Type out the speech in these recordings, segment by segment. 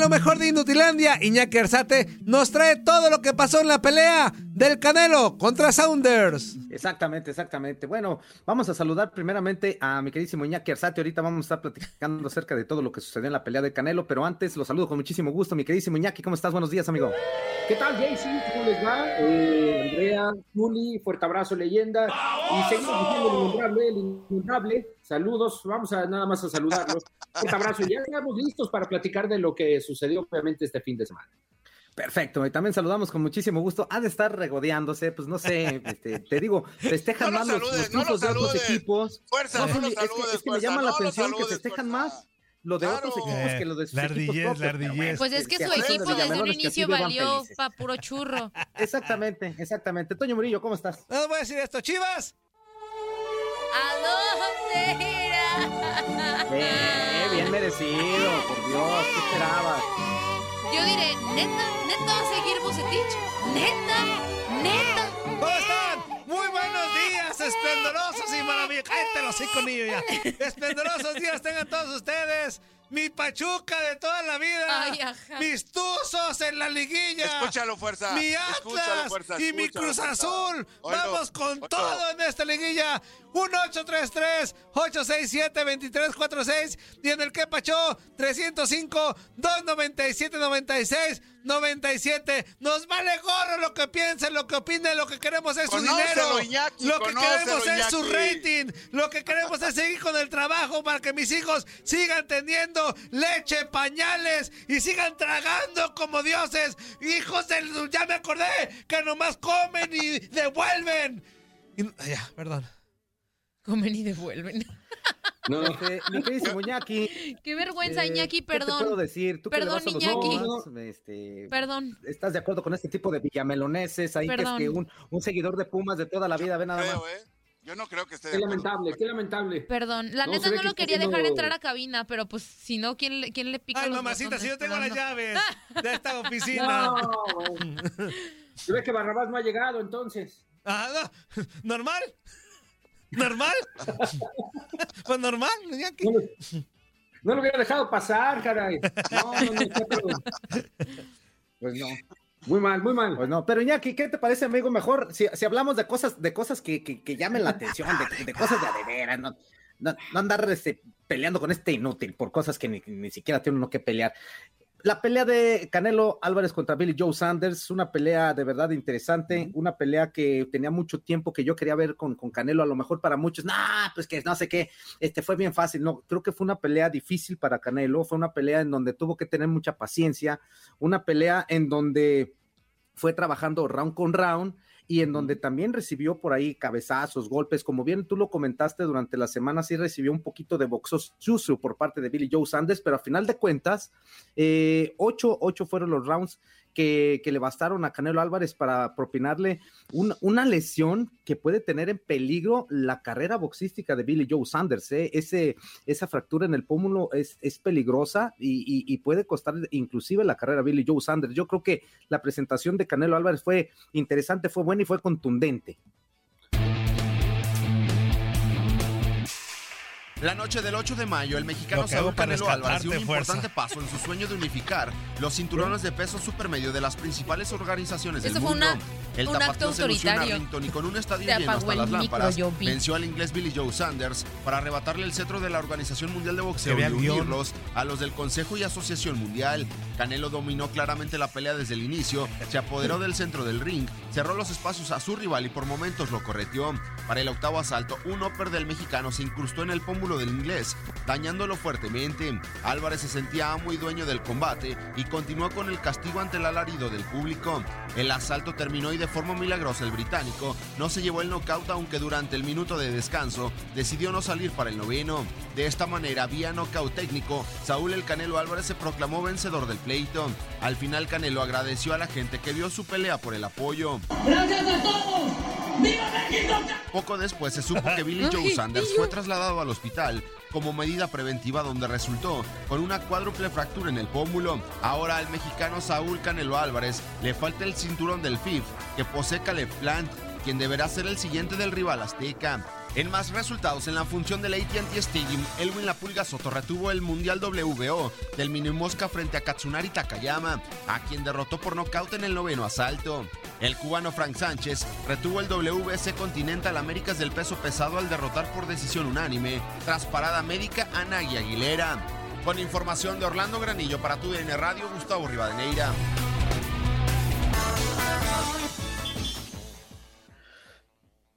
Lo mejor de Inutilandia, Iñaki Arzate nos trae todo lo que pasó en la pelea del Canelo contra Saunders. Exactamente, exactamente. Bueno, vamos a saludar primeramente a mi queridísimo Iñaki Arzate. Ahorita vamos a estar platicando acerca de todo lo que sucedió en la pelea del Canelo, pero antes lo saludo con muchísimo gusto, mi queridísimo Iñaki. ¿Cómo estás? Buenos días, amigo. ¿Qué tal, Jaycee? ¿Cómo les va? Eh, Andrea, Juli, fuerte abrazo, leyenda. Y seguimos diciendo el innombrable, el innombrable. Saludos, vamos a nada más a saludarlos. Fuerte abrazo. Ya estamos listos para platicar de lo que sucedió, obviamente, este fin de semana. Perfecto, y también saludamos con muchísimo gusto. Ha de estar regodeándose, pues no sé, este, te digo, festejan más los, los triunfos de otros equipos. Fuerza, no, es que, saludes, es que me llama la atención que saludes, festejan más lo de otros equipos que lo de sus La equipos ardillez, propios, la ardillez. bueno, Pues es que su equipo desde un inicio valió felices. pa' puro churro. Exactamente, exactamente. Toño Murillo, ¿cómo estás? No voy a decir esto, Chivas. ¿A dónde irá? Eh, bien merecido, por Dios, ¿qué esperabas? Yo diré, ¿neta? ¿Neta va a seguir Bucetich? ¿Neta? ¿Neta? ¿Cómo están? Muy buenos días, esplendorosos y maravillosos. Cállate los cinco niños ya. Esplendorosos días tengan todos ustedes mi Pachuca de toda la vida, Ay, mis Tuzos en la liguilla, escúchalo fuerza, mi Atlas escúchalo, fuerza, escúchalo, y mi Cruz Azul, vamos con todo en esta liguilla, un 833 867 2346 y en el que Pacho 305 297 96 97. Nos vale gorro lo que piensen, lo que opinen, lo que queremos es su dinero. Lo que queremos es su rating. Lo que queremos es seguir con el trabajo para que mis hijos sigan teniendo leche, pañales y sigan tragando como dioses. Hijos del... Ya me acordé que nomás comen y devuelven. Ya, perdón. Comen y devuelven. No, Este, mi queridísimo Iñaki. Qué vergüenza, eh, Iñaki, ¿qué te puedo perdón. decir? Tú que le Perdón, vas a los Iñaki. Este, Perdón. ¿Estás de acuerdo con este tipo de villameloneses? Ahí que es Perdón. que un, un seguidor de Pumas de toda la vida, ve nada más. Creo, ¿eh? Yo no creo que esté de qué acuerdo. lamentable, qué lamentable. Perdón, la No, neta no que lo quería dejar entrar a cabina, pero pues si no, ¿quién le, quién le pica Ay, los mamacita, si yo tengo las Perdón. llaves de esta oficina. No, se ve que Barrabás no ha llegado entonces. Ah, no. ¿Normal? ¿Normal? pues normal, Iñaki. No lo, no lo hubiera dejado pasar, caray. No, no, no, Pues no. Muy mal, muy mal. Pues no, pero Iñaki, ¿qué te parece, amigo? Mejor si, si hablamos de cosas, de cosas que, que, que llamen la atención, de, de cosas de a de veras, no, no, no andar este, peleando con este inútil por cosas que ni, ni siquiera tiene uno que pelear. La pelea de Canelo Álvarez contra Billy Joe Sanders, una pelea de verdad interesante, una pelea que tenía mucho tiempo que yo quería ver con, con Canelo, a lo mejor para muchos, nah, pues que no sé qué, este fue bien fácil, no, creo que fue una pelea difícil para Canelo, fue una pelea en donde tuvo que tener mucha paciencia, una pelea en donde fue trabajando round con round y en donde también recibió por ahí cabezazos, golpes, como bien tú lo comentaste durante la semana, sí recibió un poquito de boxeo sucio por parte de Billy Joe Sanders, pero a final de cuentas, eh, ocho, ocho fueron los rounds que, le bastaron a Canelo Álvarez para propinarle un- una lesión que puede tener en peligro la carrera boxística de Billy Joe Sanders. ¿eh? Ese, esa fractura en el pómulo es, es peligrosa y, y- y puede costar inclusive la carrera a Billy Joe Sanders. Yo creo que la presentación de Canelo Álvarez fue interesante, fue buena y fue contundente. La noche del 8 de mayo, el mexicano Saúl Canelo Álvarez dio un fuerza. importante paso en su sueño de unificar los cinturones de peso supermedio de las principales organizaciones del Eso fue mundo. una- el un acto tapatío se lució en autoritario. Arlington y con un estadio Te lleno hasta el las lámparas, venció al inglés Billy Joe Sanders para arrebatarle el cetro de la Organización Mundial de Boxeo y unirlos a los del Consejo y Asociación Mundial. Canelo dominó claramente la pelea desde el inicio, se apoderó del centro del ring, cerró los espacios a su rival y por momentos lo correteó. Para el octavo asalto, un upper del mexicano se incrustó en el pómulo del inglés, dañándolo fuertemente. Álvarez se sentía amo y dueño del combate y continuó con el castigo ante el alarido del público. El asalto terminó y de forma milagrosa el británico no se llevó el knockout aunque durante el minuto de descanso decidió no salir para el noveno. De esta manera, vía knockout técnico, Saúl El Canelo Álvarez se proclamó vencedor del pleito. Al final Canelo agradeció a la gente que dio su pelea por el apoyo. Gracias todos. Poco después se supo que Billy Joe Sanders fue trasladado al hospital como medida preventiva donde resultó con una cuádruple fractura en el pómulo. Ahora al mexicano Saúl Canelo Álvarez le falta el cinturón del FIF que posee Caleb Plant, quien deberá ser el siguiente del rival azteca. En más resultados, en la función del AT&T Stadium, Elwin La Pulga Soto retuvo el Mundial WBO del Mini Mosca frente a Katsunari Takayama, a quien derrotó por nocaut en el noveno asalto. El cubano Frank Sánchez retuvo el WBC Continental Américas del peso pesado al derrotar por decisión unánime, tras parada médica a Nagui Aguilera. Con información de Orlando Granillo para tu Radio, Gustavo Rivadeneira.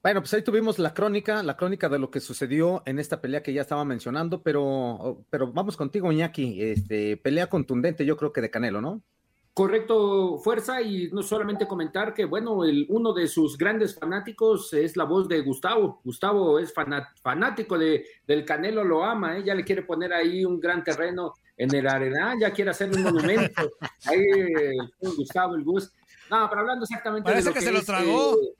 Bueno, pues ahí tuvimos la crónica, la crónica de lo que sucedió en esta pelea que ya estaba mencionando, pero, pero vamos contigo, Iñaki. Este, pelea contundente, yo creo que de Canelo, ¿no? Correcto, fuerza, y no solamente comentar que, bueno, el, uno de sus grandes fanáticos es la voz de Gustavo. Gustavo es fanático de, del Canelo, lo ama, ¿eh? ya le quiere poner ahí un gran terreno en el Arena, ya quiere hacer un monumento. Ahí, eh, Gustavo, el Gus. No, pero hablando exactamente Parece de lo que, que, se lo tragó. eh,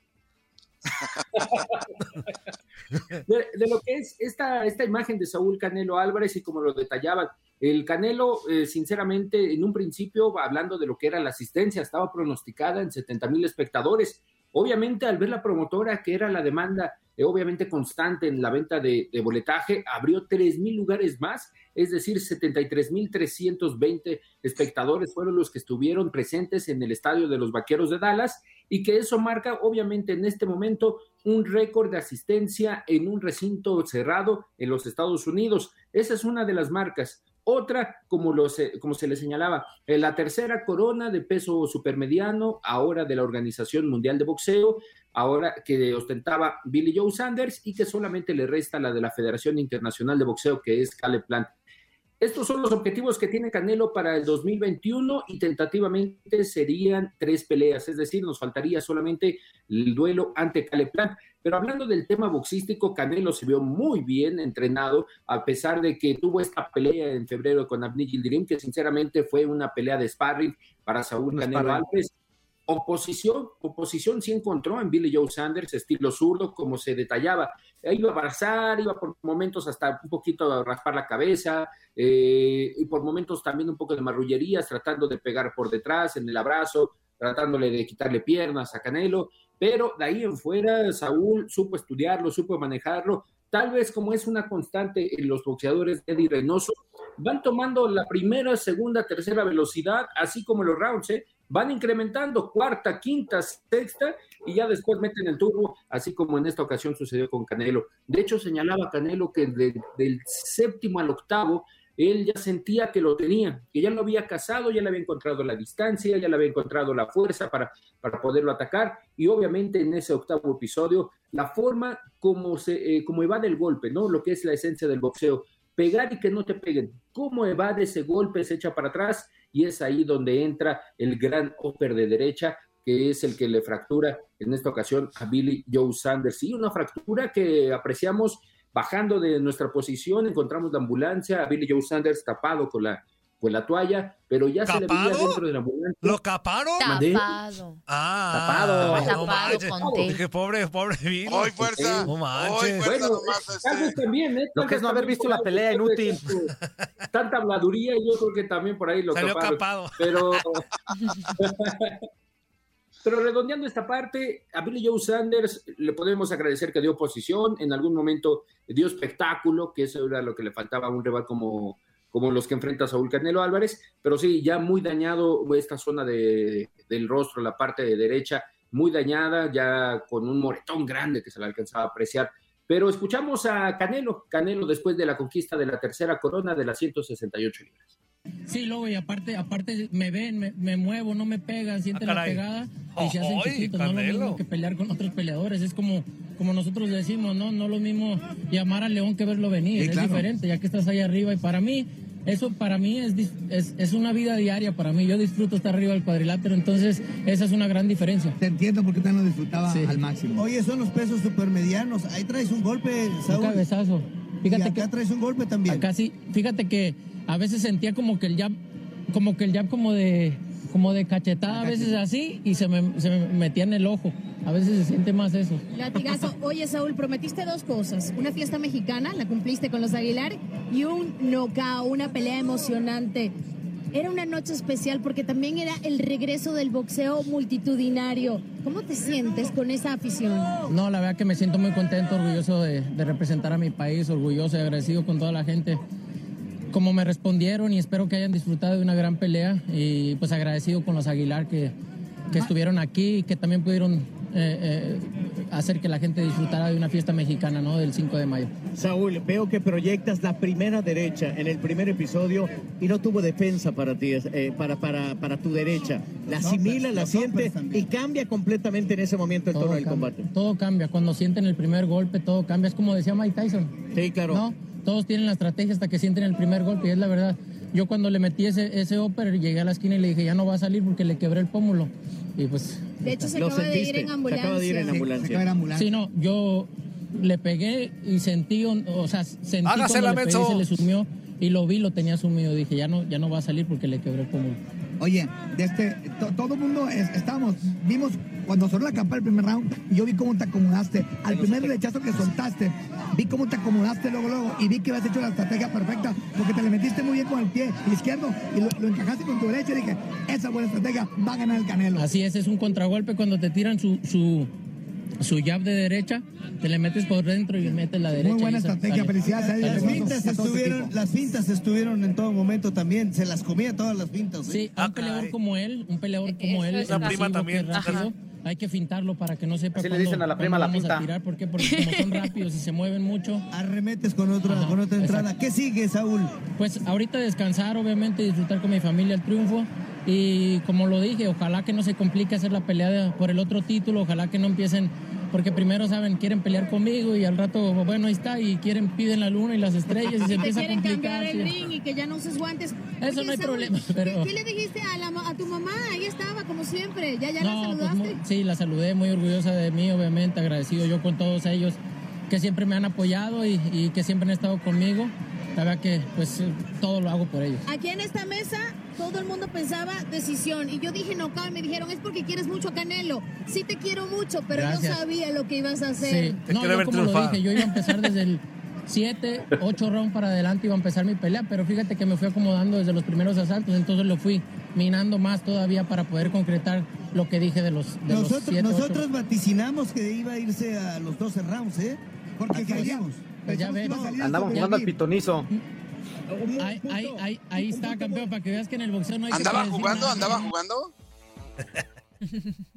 de, de lo que es esta, esta imagen de Saúl Canelo Álvarez y como lo detallaban, el Canelo, eh, sinceramente, en un principio, hablando de lo que era la asistencia, estaba pronosticada en 70 mil espectadores. Obviamente, al ver la promotora, que era la demanda, eh, obviamente constante en la venta de, de boletaje, abrió 3 mil lugares más, es decir, 73 mil 320 espectadores fueron los que estuvieron presentes en el estadio de los Vaqueros de Dallas y que eso marca, obviamente, en este momento un récord de asistencia en un recinto cerrado en los Estados Unidos. Esa es una de las marcas. Otra, como, como se le señalaba, eh, la tercera corona de peso supermediano, ahora de la Organización Mundial de Boxeo, ahora que ostentaba Billy Joe Sanders y que solamente le resta la de la Federación Internacional de Boxeo, que es Caleb Plant. Estos son los objetivos que tiene Canelo para el 2021 y tentativamente serían tres peleas, es decir, nos faltaría solamente el duelo ante Caleb Plant. Pero hablando del tema boxístico, Canelo se vio muy bien entrenado, a pesar de que tuvo esta pelea en febrero con Abni Gildirim, que sinceramente fue una pelea de sparring para Saúl Canelo. Álvarez. Oposición, oposición sí encontró en Billy Joe Sanders, estilo zurdo, como se detallaba. Iba a abrazar, iba por momentos hasta un poquito a raspar la cabeza, eh, y por momentos también un poco de marrullerías, tratando de pegar por detrás en el abrazo, tratándole de quitarle piernas a Canelo, pero de ahí en fuera Saúl supo estudiarlo, supo manejarlo, tal vez como es una constante en los boxeadores de Eddie Reynoso, van tomando la primera, segunda, tercera velocidad, así como los rounds, ¿eh? Van incrementando cuarta, quinta, sexta y ya después meten el turbo, así como en esta ocasión sucedió con Canelo. De hecho, señalaba Canelo que de- del séptimo al octavo, él ya sentía que lo tenía, que ya lo había cazado, ya le había encontrado la distancia, ya le había encontrado la fuerza para, para poderlo atacar. Y obviamente en ese octavo episodio, la forma como, se, eh, como evade el golpe, ¿no? Lo que es la esencia del boxeo, pegar y que no te peguen, cómo evade ese golpe, se echa para atrás y es ahí donde entra el gran upper de derecha, que es el que le fractura en esta ocasión a Billy Joe Sanders. Y una fractura que apreciamos bajando de nuestra posición, encontramos la ambulancia, a Billy Joe Sanders tapado con la, con la toalla, pero ya se le veía dentro de la ambulancia. ¿Lo caparon? ¿Mandé? Tapado. Ah, Tapado. no Tapado manches. con tape. Dije, pobre, pobre Billy. Hoy fuerza. No Hoy manches. fuerza Bueno, este. también, ¿eh? Lo Tal que es no haber visto la pelea inútil. Tanta habladuría, yo creo que también por ahí lo Salió taparon. capado. Pero, pero redondeando esta parte, a Billy Joe Sanders le podemos agradecer que dio posición, en algún momento dio espectáculo, que eso era lo que le faltaba a un rival como, como los que enfrenta Saúl Canelo Álvarez, pero sí, ya muy dañado esta zona de, del rostro, la parte de derecha, muy dañada, ya con un moretón grande que se le alcanzaba a apreciar. Pero escuchamos a Canelo, Canelo después de la conquista de la tercera corona de las 168 libras. Sí, luego, y aparte, aparte me ven, me, me muevo, no me pegan, sienten Ah, la pegada y se hacen ¡Ay, chiquitos. No es lo mismo que pelear con otros peleadores. Es como, como nosotros decimos, ¿no? No es lo mismo llamar al león que verlo venir. Sí, es claro. diferente, ya que estás ahí arriba. Y para mí, eso para mí es, es, es una vida diaria para mí. Yo disfruto estar arriba del cuadrilátero, entonces esa es una gran diferencia. Te entiendo porque usted lo disfrutaba Sí. al máximo. Oye, son los pesos supermedianos. Ahí traes un golpe, Un Saúl. cabezazo. y Fíjate acá que traes un golpe también. acá sí, fíjate que a veces sentía como que el jab, como que el jab como de, como de cachetada, a veces así, y se me, se me metía en el ojo. A veces se siente más eso. Latigazo. Oye, Saúl, prometiste dos cosas. Una fiesta mexicana, la cumpliste con los Aguilar, y un knockout, una pelea emocionante. Era una noche especial porque también era el regreso del boxeo multitudinario. ¿Cómo te sientes con esa afición? No, la verdad que me siento muy contento, orgulloso de, de representar a mi país, orgulloso y agradecido con toda la gente. Como me respondieron y espero que hayan disfrutado de una gran pelea y pues agradecido con los Aguilar que, que estuvieron aquí y que también pudieron eh, eh, hacer que la gente disfrutara de una fiesta mexicana, ¿no? Del 5 de mayo. Saúl, veo que proyectas la primera derecha en el primer episodio y no tuvo defensa para ti, eh, para, para, para tu derecha. La asimila, la siente y cambia completamente en ese momento el tono del cambia, combate. todo cambia. Cuando sienten el primer golpe, todo cambia. Es como decía Mike Tyson. Sí, claro. ¿no? Todos tienen la estrategia hasta que sienten el primer golpe y es la verdad. Yo cuando le metí ese, ese upper, llegué a la esquina y le dije, ya no va a salir porque le quebré el pómulo. Y pues... De hecho, se Lo acaba de ir en se ambulancia. acaba de ir en Sí, ambulancia. se acaba de ir a ambulancia. Sí, no, yo le pegué y sentí, o sea, sentí Hágase cuando la le pegué, se le sumió y lo vi, lo tenía sumido. Dije, ya no, ya no va a salir porque le quebré el pómulo. Oye, de este, to- todo el mundo es- estábamos, vimos cuando sonó la campana el primer round, yo vi cómo te acomodaste. Al primer rechazo que soltaste, vi cómo te acomodaste luego, luego, y vi que habías hecho la estrategia perfecta, porque te le metiste muy bien con el pie izquierdo y lo, lo encajaste con tu derecha y dije, esa buena estrategia va a ganar el Canelo. Así es, es un contragolpe cuando te tiran su, su, su jab de derecha, te le metes por dentro y metes la derecha. Muy buena estrategia, sale- felicidades a ellos. sale Las su estuvieron, las estuvieron en todo momento también. Se las comía todas las fintas. ¿eh? Sí, un Ah, peleador como él, un peleador como él, agresivo, prima también. hay que fintarlo para que no sepa Así le dicen a la prima la vamos a finta. tirar. ¿Por qué? Porque como son rápidos y se mueven mucho, Arremetes con otra, Ajá, con otra entrada. exacto. ¿Qué sigue, Saúl? pues ahorita descansar, obviamente, disfrutar con mi familia el triunfo. Y como lo dije, ojalá que no se complique hacer la pelea de- por el otro título, ojalá que no empiecen, porque primero saben, quieren pelear conmigo y al rato, bueno, ahí está, y quieren, piden la luna y las estrellas y se empieza a quieren complicar. cambiar el ring y que ya no uses guantes. Eso no hay problema, ¿qué- pero- ¿Qué, le dijiste a, la a tu mamá? Ahí estaba, como siempre. ¿Ya, ya la No, pues saludaste? muy- sí, la saludé, muy orgullosa de mí, obviamente, agradecido yo con todos ellos que siempre me han apoyado y, y que siempre han estado conmigo. La verdad que pues todo lo hago por ellos. Aquí en esta mesa todo el mundo pensaba decisión y yo dije no, y me dijeron es porque quieres mucho a Canelo. Sí te quiero mucho, pero yo Gracias. sabía lo que ibas a hacer. Sí, Te no, quiero yo ver como lo dije, yo iba a empezar desde el 7, 8 rounds para adelante, iba a empezar mi pelea, pero fíjate que me fui acomodando desde los primeros asaltos, entonces lo fui minando más todavía para poder concretar lo que dije de los, de los Nosotros, 7, nosotros vaticinamos que iba a irse a los 12 rounds, ¿eh? Porque salíamos. Pues ya ven. Andamos jugando al pitonizo. Ahí, ahí, ahí, ahí está, campeón, para que veas que en el boxeo no hay ¿Andaba jugando? ¿Andaba jugando?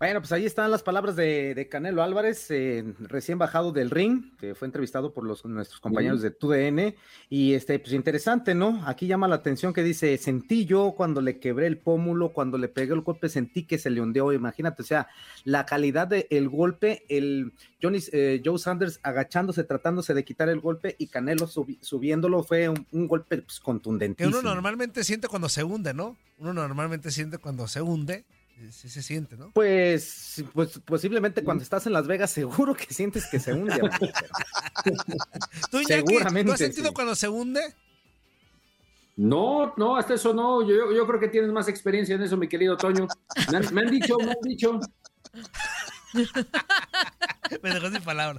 Bueno, pues ahí están las palabras de, de Canelo Álvarez, eh, recién bajado del ring, que fue entrevistado por los, nuestros compañeros de TUDN. Y este, pues interesante, ¿no? Aquí llama la atención que dice: Sentí yo cuando le quebré el pómulo, cuando le pegué el golpe, sentí que se le ondeó. Imagínate, o sea, la calidad del golpe, el Johnny, eh, Joe Sanders agachándose, tratándose de quitar el golpe y Canelo subi- subiéndolo, fue un, un golpe pues, Que contundentísimo. uno normalmente siente cuando se hunde, ¿no? Uno normalmente siente cuando se hunde. Sí se siente, ¿no? Pues, pues posiblemente cuando estás en Las Vegas seguro que sientes que se hunde. ¿Tú, Iñaki, Seguramente, ¿tú has sentido sí. cuando se hunde? No, no, hasta eso no. Yo, yo creo que tienes más experiencia en eso, mi querido Toño. Me han, me han dicho, me han dicho. Me dejó sin palabra.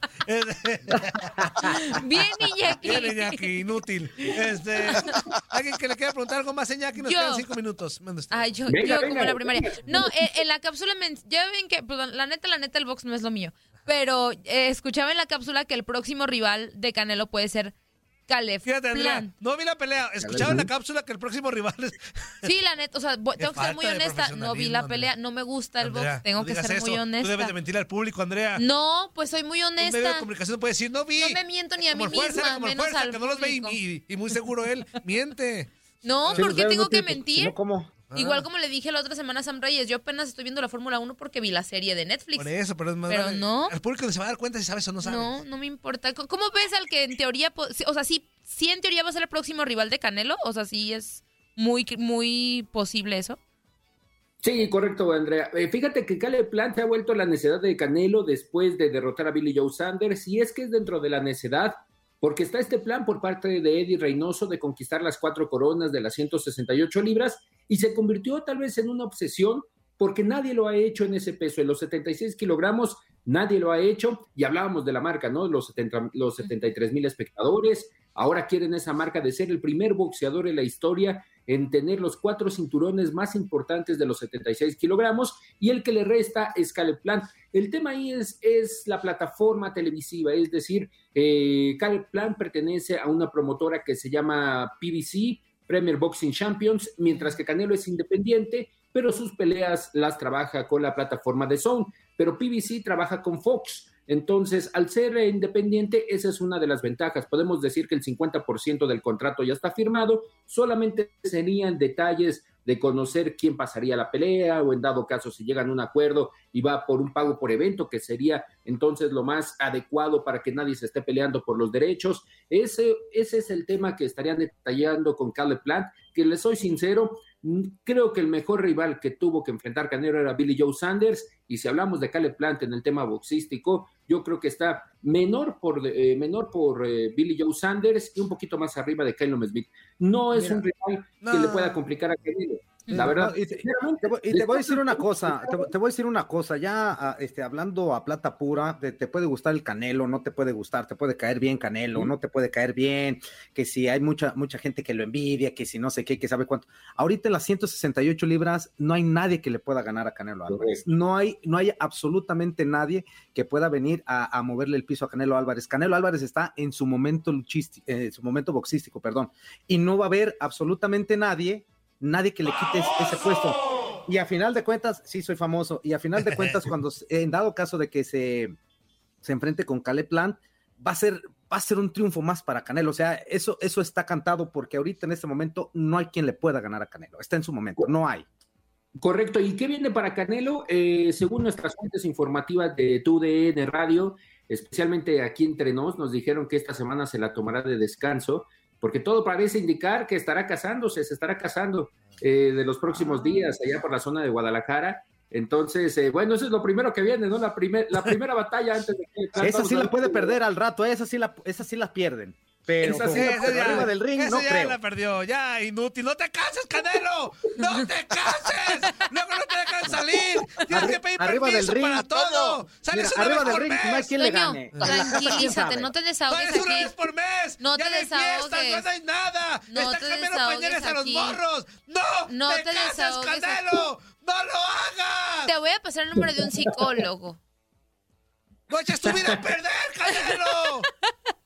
Bien, Iñaki. Bien, Iñaki, inútil. Este, ¿Alguien que le quiera preguntar algo más, Iñaki? Nos Yo. quedan cinco minutos. Ay, yo, Venga, yo venga, como la primaria. venga. No, eh, en la cápsula, men- ya ven que, perdón, la neta, la neta, el box no es lo mío. Pero eh, escuchaba en la cápsula que el próximo rival de Canelo puede ser Caleb Fíjate, Andrea, no vi la pelea. Escuchaba en la cápsula que el próximo rival es... Sí, la neta, o sea, tengo que ser muy honesta. No vi la pelea, Andrea. no me gusta el Andrea, box, tengo no que ser muy eso. Tú debes de honesta. mentir al público, Andrea. No, pues soy muy Un medio de honesta. comunicación puede decir, no vi. No me miento ni a como mí fuerza, misma, como menos fuerza, al que no los ve y, y- y muy seguro él miente. No, Sí, ¿por qué tengo no que mentir? si Igual Ah, como le dije la otra semana a Sam Reyes, yo apenas estoy viendo la Fórmula 1 porque vi la serie de Netflix. Por eso, pero es más Pero vale- no. El público se va a dar cuenta si sabes o no sabes. No, no me importa. ¿Cómo ves al que en teoría, o sea, sí, sí en teoría va a ser el próximo rival de Canelo, o sea, sí es muy, muy posible eso. Sí, correcto, Andrea. Eh, fíjate que Caleb Plant se ha vuelto la necedad de Canelo después de derrotar a Billy Joe Sanders, y es que es dentro de la necedad, porque está este plan por parte de Eddie Reynoso de conquistar las cuatro coronas de las 168 libras, y se convirtió tal vez en una obsesión, porque nadie lo ha hecho en ese peso. En los 76 kilogramos nadie lo ha hecho, y hablábamos de la marca, ¿no? Los, 70, los 73 mil espectadores, ahora quieren esa marca de ser el primer boxeador en la historia en tener los cuatro cinturones más importantes de los 76 kilogramos y el que le resta es Caleb. El tema ahí es, es la plataforma televisiva, es decir, eh, Plant pertenece a una promotora que se llama PBC, Premier Boxing Champions, mientras que Canelo es independiente, pero sus peleas las trabaja con la plataforma de Zone, pero PBC trabaja con Fox. Entonces, al ser independiente, esa es una de las ventajas. Podemos decir que el 50% del contrato ya está firmado, solamente serían detalles de conocer quién pasaría la pelea o en dado caso si llegan a un acuerdo y va por un pago por evento, que sería entonces lo más adecuado para que nadie se esté peleando por los derechos. Ese, ese es el tema que estarían detallando con Caleb Plant, que les soy sincero, Creo que el mejor rival que tuvo que enfrentar Canelo era Billy Joe Sanders, y si hablamos de Caleb Plant en el tema boxístico, yo creo que está menor por, eh, menor por eh, Billy Joe Sanders y un poquito más arriba de Kylo Smith. No es un rival que le pueda complicar a Canelo. La verdad. y, te, voy a decir una cosa, te, voy a decir una cosa, ya ah, este, hablando a plata pura, te, puede gustar el canelo, no te puede gustar, te puede caer bien canelo, no te puede caer bien, que si hay mucha, mucha gente que lo envidia, que si no sé qué, que sabe cuánto. Ahorita en las 168 libras no hay nadie que le pueda ganar a Canelo Álvarez. No hay, no hay absolutamente nadie que pueda venir a, moverle el piso a Canelo Álvarez. Canelo Álvarez está en su momento luchístico, en eh, su momento boxístico, perdón, y no va a haber absolutamente nadie nadie que le quite ese puesto. Y a final de cuentas, sí soy famoso, y a final de cuentas, cuando en dado caso de que se, se enfrente con Caleb Plant, va a ser va a ser un triunfo más para Canelo. O sea, eso, eso está cantado porque ahorita en este momento no hay quien le pueda ganar a Canelo. Está en su momento, no hay. Correcto. ¿Y qué viene para Canelo? Eh, según nuestras fuentes informativas de TUDN Radio, especialmente aquí entre nos, nos dijeron que esta semana se la tomará de descanso porque todo parece indicar que estará casándose, se estará casando eh, de los próximos días allá por la zona de Guadalajara. Entonces, eh, bueno, eso es lo primero que viene, ¿no? La, primer, la primera batalla antes de que... Esa sí la puede perder al rato, esa sí la, esa sí la pierden. Pero esa sí, ya, arriba del ring, no ya la perdió, ya, inútil. ¡No te cases, Canelo! ¡No te cases! ¡Luego no te dejan salir! ¡Tienes que pedir arriba permiso del ring, para todo! ¡Sales una arriba vez del por ring, mes! No hay quien le gane. Tranquilízate, no te desahogues ¡Sales una vez por mes! No ya te desahogues. no hay nada! No ¡Están te cambiando pañales a los morros! ¡No, no te, te cases, Canelo! ¡No lo hagas! Te voy a pasar el número de un psicólogo. ¡No eches tu vida a perder, Canelo!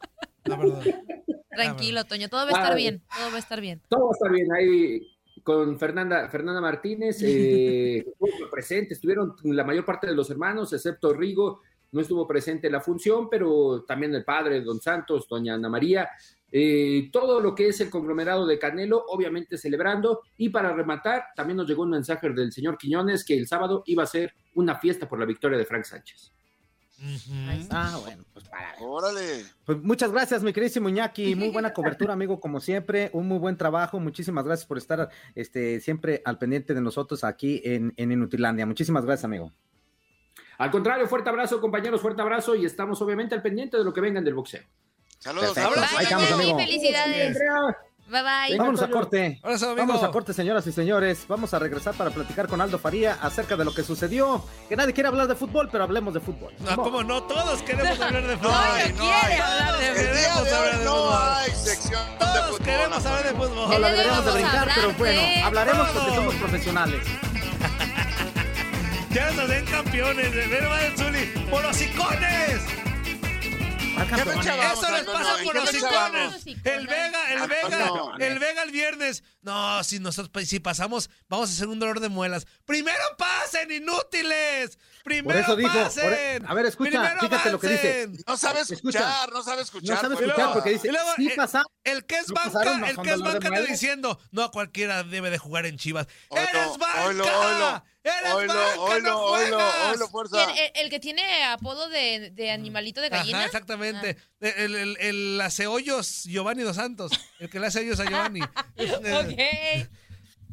La verdad. Tranquilo, Toño, todo va a estar bien, todo va a estar bien. Todo va a estar bien, ahí con Fernanda, Fernanda Martínez, eh, estuvo presente, estuvieron la mayor parte de los hermanos, excepto Rigo, no estuvo presente en la función, pero también el padre, don Santos, doña Ana María, eh, todo lo que es el conglomerado de Canelo, obviamente celebrando, y para rematar, también nos llegó un mensaje del señor Quiñones que el sábado iba a ser una fiesta por la victoria de Frank Sánchez. Ah, bueno, pues para. Órale. Pues muchas gracias, mi queridísimo Iñaki. Muy buena cobertura, amigo, como siempre. Un muy buen trabajo. Muchísimas gracias por estar este, siempre al pendiente de nosotros aquí en, en Inutilandia. Muchísimas gracias, amigo. Al contrario, fuerte abrazo, compañeros, fuerte abrazo. Y estamos obviamente al pendiente de lo que vengan del boxeo. Saludos, abrazos. Felicidades. Bye bye. Vamos a corte. Vamos a corte, señoras y señores. Vamos a regresar para platicar con Aldo Faría acerca de lo que sucedió. Que nadie quiere hablar de fútbol, pero hablemos de fútbol. No, como no, todos queremos hablar de fútbol. No, quiere hablar de fútbol. Queremos hablar de no fútbol. hay sección Todos de fútbol. queremos hablar de fútbol. No la deberíamos de brincar, pero bueno, hablaremos porque somos profesionales. Ya nos den campeones. De ver, el Zuli. ¡Por los icones! Eso les pasa ¿En por los icones. El Vega, el Ah, Vega, el Vega el viernes. No, si nosotros si pasamos, vamos a hacer un dolor de muelas. Primero pasen, inútiles. Primero Por eso dijo, pasen. por e- a ver, escucha, Primero fíjate lo que dice. No sabe Escucha. escuchar, no sabe escuchar. No sabe pues. escuchar porque dice, luego, sí eh, pasa. El que es ¿No banca, pasaron? ¿No el que es banca muelas? diciendo, no cualquiera debe de jugar en Chivas. Oilo, ¡Eres banca! oilo, oilo. ¡Eres Oilo, banca, no. ¿El, el que tiene apodo de, de animalito de gallina? Ajá, exactamente. El, el, el hace hoyos Giovanni Dos Santos. El que le hace hoyos a Giovanni. ok.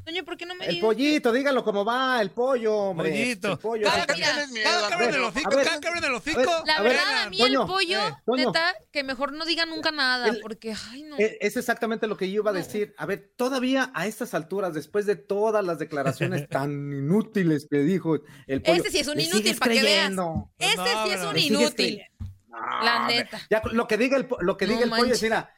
Toño, ¿por qué no me El pollito, dígalo cómo va, el pollo, hombre. Pollito. El pollo. Cada, que- abren el hocico, cada que abren el hocico. La A ver, verdad, a mí Toño, el pollo, eh, Toño. neta, que mejor no diga nunca nada, El- porque, ay, no. Eh, Es exactamente lo que yo iba a decir. A ver, todavía a estas alturas, después de todas las declaraciones tan inútiles que dijo el pollo. Este sí es un ¿le inútil, para que veas. Este sí es un ¿Le sigues inútil. La neta. Ya lo que diga el, lo que No diga el pollo es, mira,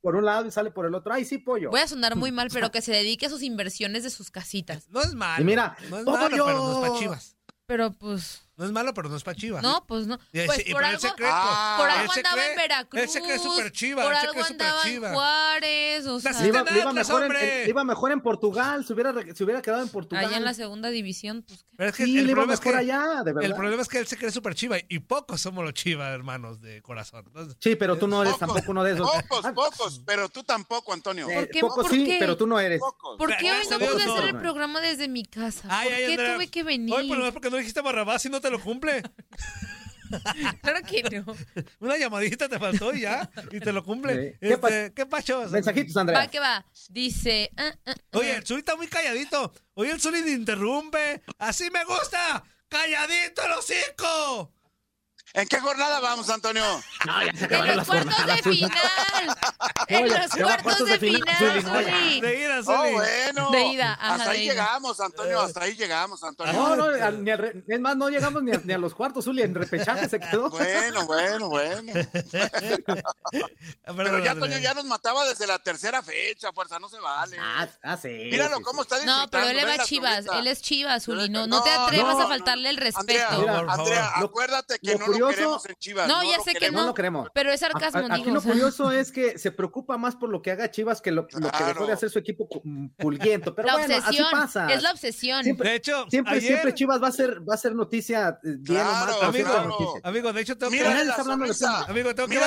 por un lado y sale por el otro. Ay, sí, pollo. Voy a sonar muy mal, pero que se dedique a sus inversiones de sus casitas. No es malo. Y mira, no es malo, pero no es para chivas. Pero pues, No es malo, pero no es para chivas. no, pues no. Pues y por algo, secreto. Ah, por él algo se andaba cree- en Veracruz. Él se cree súper chiva. Por algo andaba en. Juárez, o sea, Le iba, le iba Atlas, mejor en, hombre. en- le iba mejor en Portugal, se hubiera, se hubiera quedado en Portugal. allá en la segunda división, pues ¿qué? Pero es que Sí, el le iba problema es mejor que allá, de verdad. el problema es que él se cree súper chiva y pocos somos los chivas, hermanos de corazón. Entonces, Sí, pero tú no eres Pocos, tampoco uno de esos. Pocos, Ah, pocos, pero tú tampoco, Antonio. eh, ¿Por qué? Pocos ¿Por sí, qué? pero tú no eres. Pocos. ¿Por qué hoy no pude hacer el programa desde mi casa? ¿Por qué tuve que venir? Hoy por lo menos porque no dijiste Barrabás y no te lo cumple. Claro que no. Una llamadita te faltó y ya, y te lo cumple. Sí. ¿Qué pa- Este, ¿Qué pacho? Mensajitos, Va Andrea. que va. Dice. ah, ah, ah. Oye, el Zuli está muy calladito. Oye, el Zuli te interrumpe. Así me gusta. ¡Calladito el hocico! ¿En qué jornada vamos, Antonio? No, ya se En los las cuartos jornadas, de final. En los cuartos de final, Zuli. De ida, Oh, Zuli. bueno. De ida, ajá, hasta de ahí ida. llegamos, Antonio, hasta ahí llegamos, Antonio. No, no, ni es más, no llegamos ni a, ni a los cuartos, Zuli, en repechaje se quedó. Bueno, bueno, bueno. Pero ya, Antonio, ya nos mataba desde la tercera fecha, fuerza, no se vale. Ah, ah, sí. Míralo cómo está No, pero él va Chivas. Él es Chivas, Zuli. No, No, no te atrevas no, a faltarle el respeto. Andrea, Mira. Andrea, acuérdate que no lo queremos en Chivas. No, ya lo sé que queremos. No lo queremos. Pero es A- sarcasmo, a- Aquí digo. lo o sea. curioso es que se preocupa más por lo que haga Chivas que lo, lo que Claro. dejó de hacer su equipo pu- pulguiento. Pero la bueno, obsesión. así pasa. Es la obsesión. Siempre, De hecho, siempre, ayer, siempre Chivas va a ser, va a ser noticia eh, bien o mal, Claro, amigo, noticia. amigo, de hecho tengo que... Nadie está hablando de. Amigo, tengo que a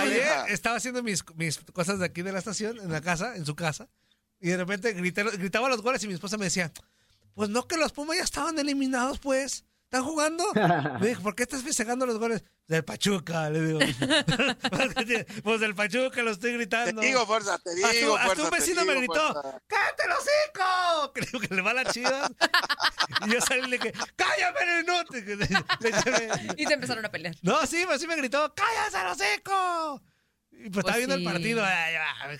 Ayer estaba haciendo mis, mis cosas de aquí de la estación, en la casa, en su casa, y de repente grité- gritaba los goles y mi esposa me decía, pues no que los Pumas ya estaban eliminados, pues. ¿Están jugando? Me dijo, ¿por qué estás festejando los goles? Del Pachuca, le digo. pues del Pachuca lo estoy Te gritando. digo, fuerza, te digo, Hasta, un- hasta fuerza, un te vecino me gritó, fuerza. ¡cállate el hocico! Creo que le va la chivas. y yo salí y le dije, ¡cállame, inútil! Eché- Y se empezaron a pelear. no, sí, pues sí me gritó, ¡cállate el hocico! Y pues, estaba viendo sí. el partido. ay, ay,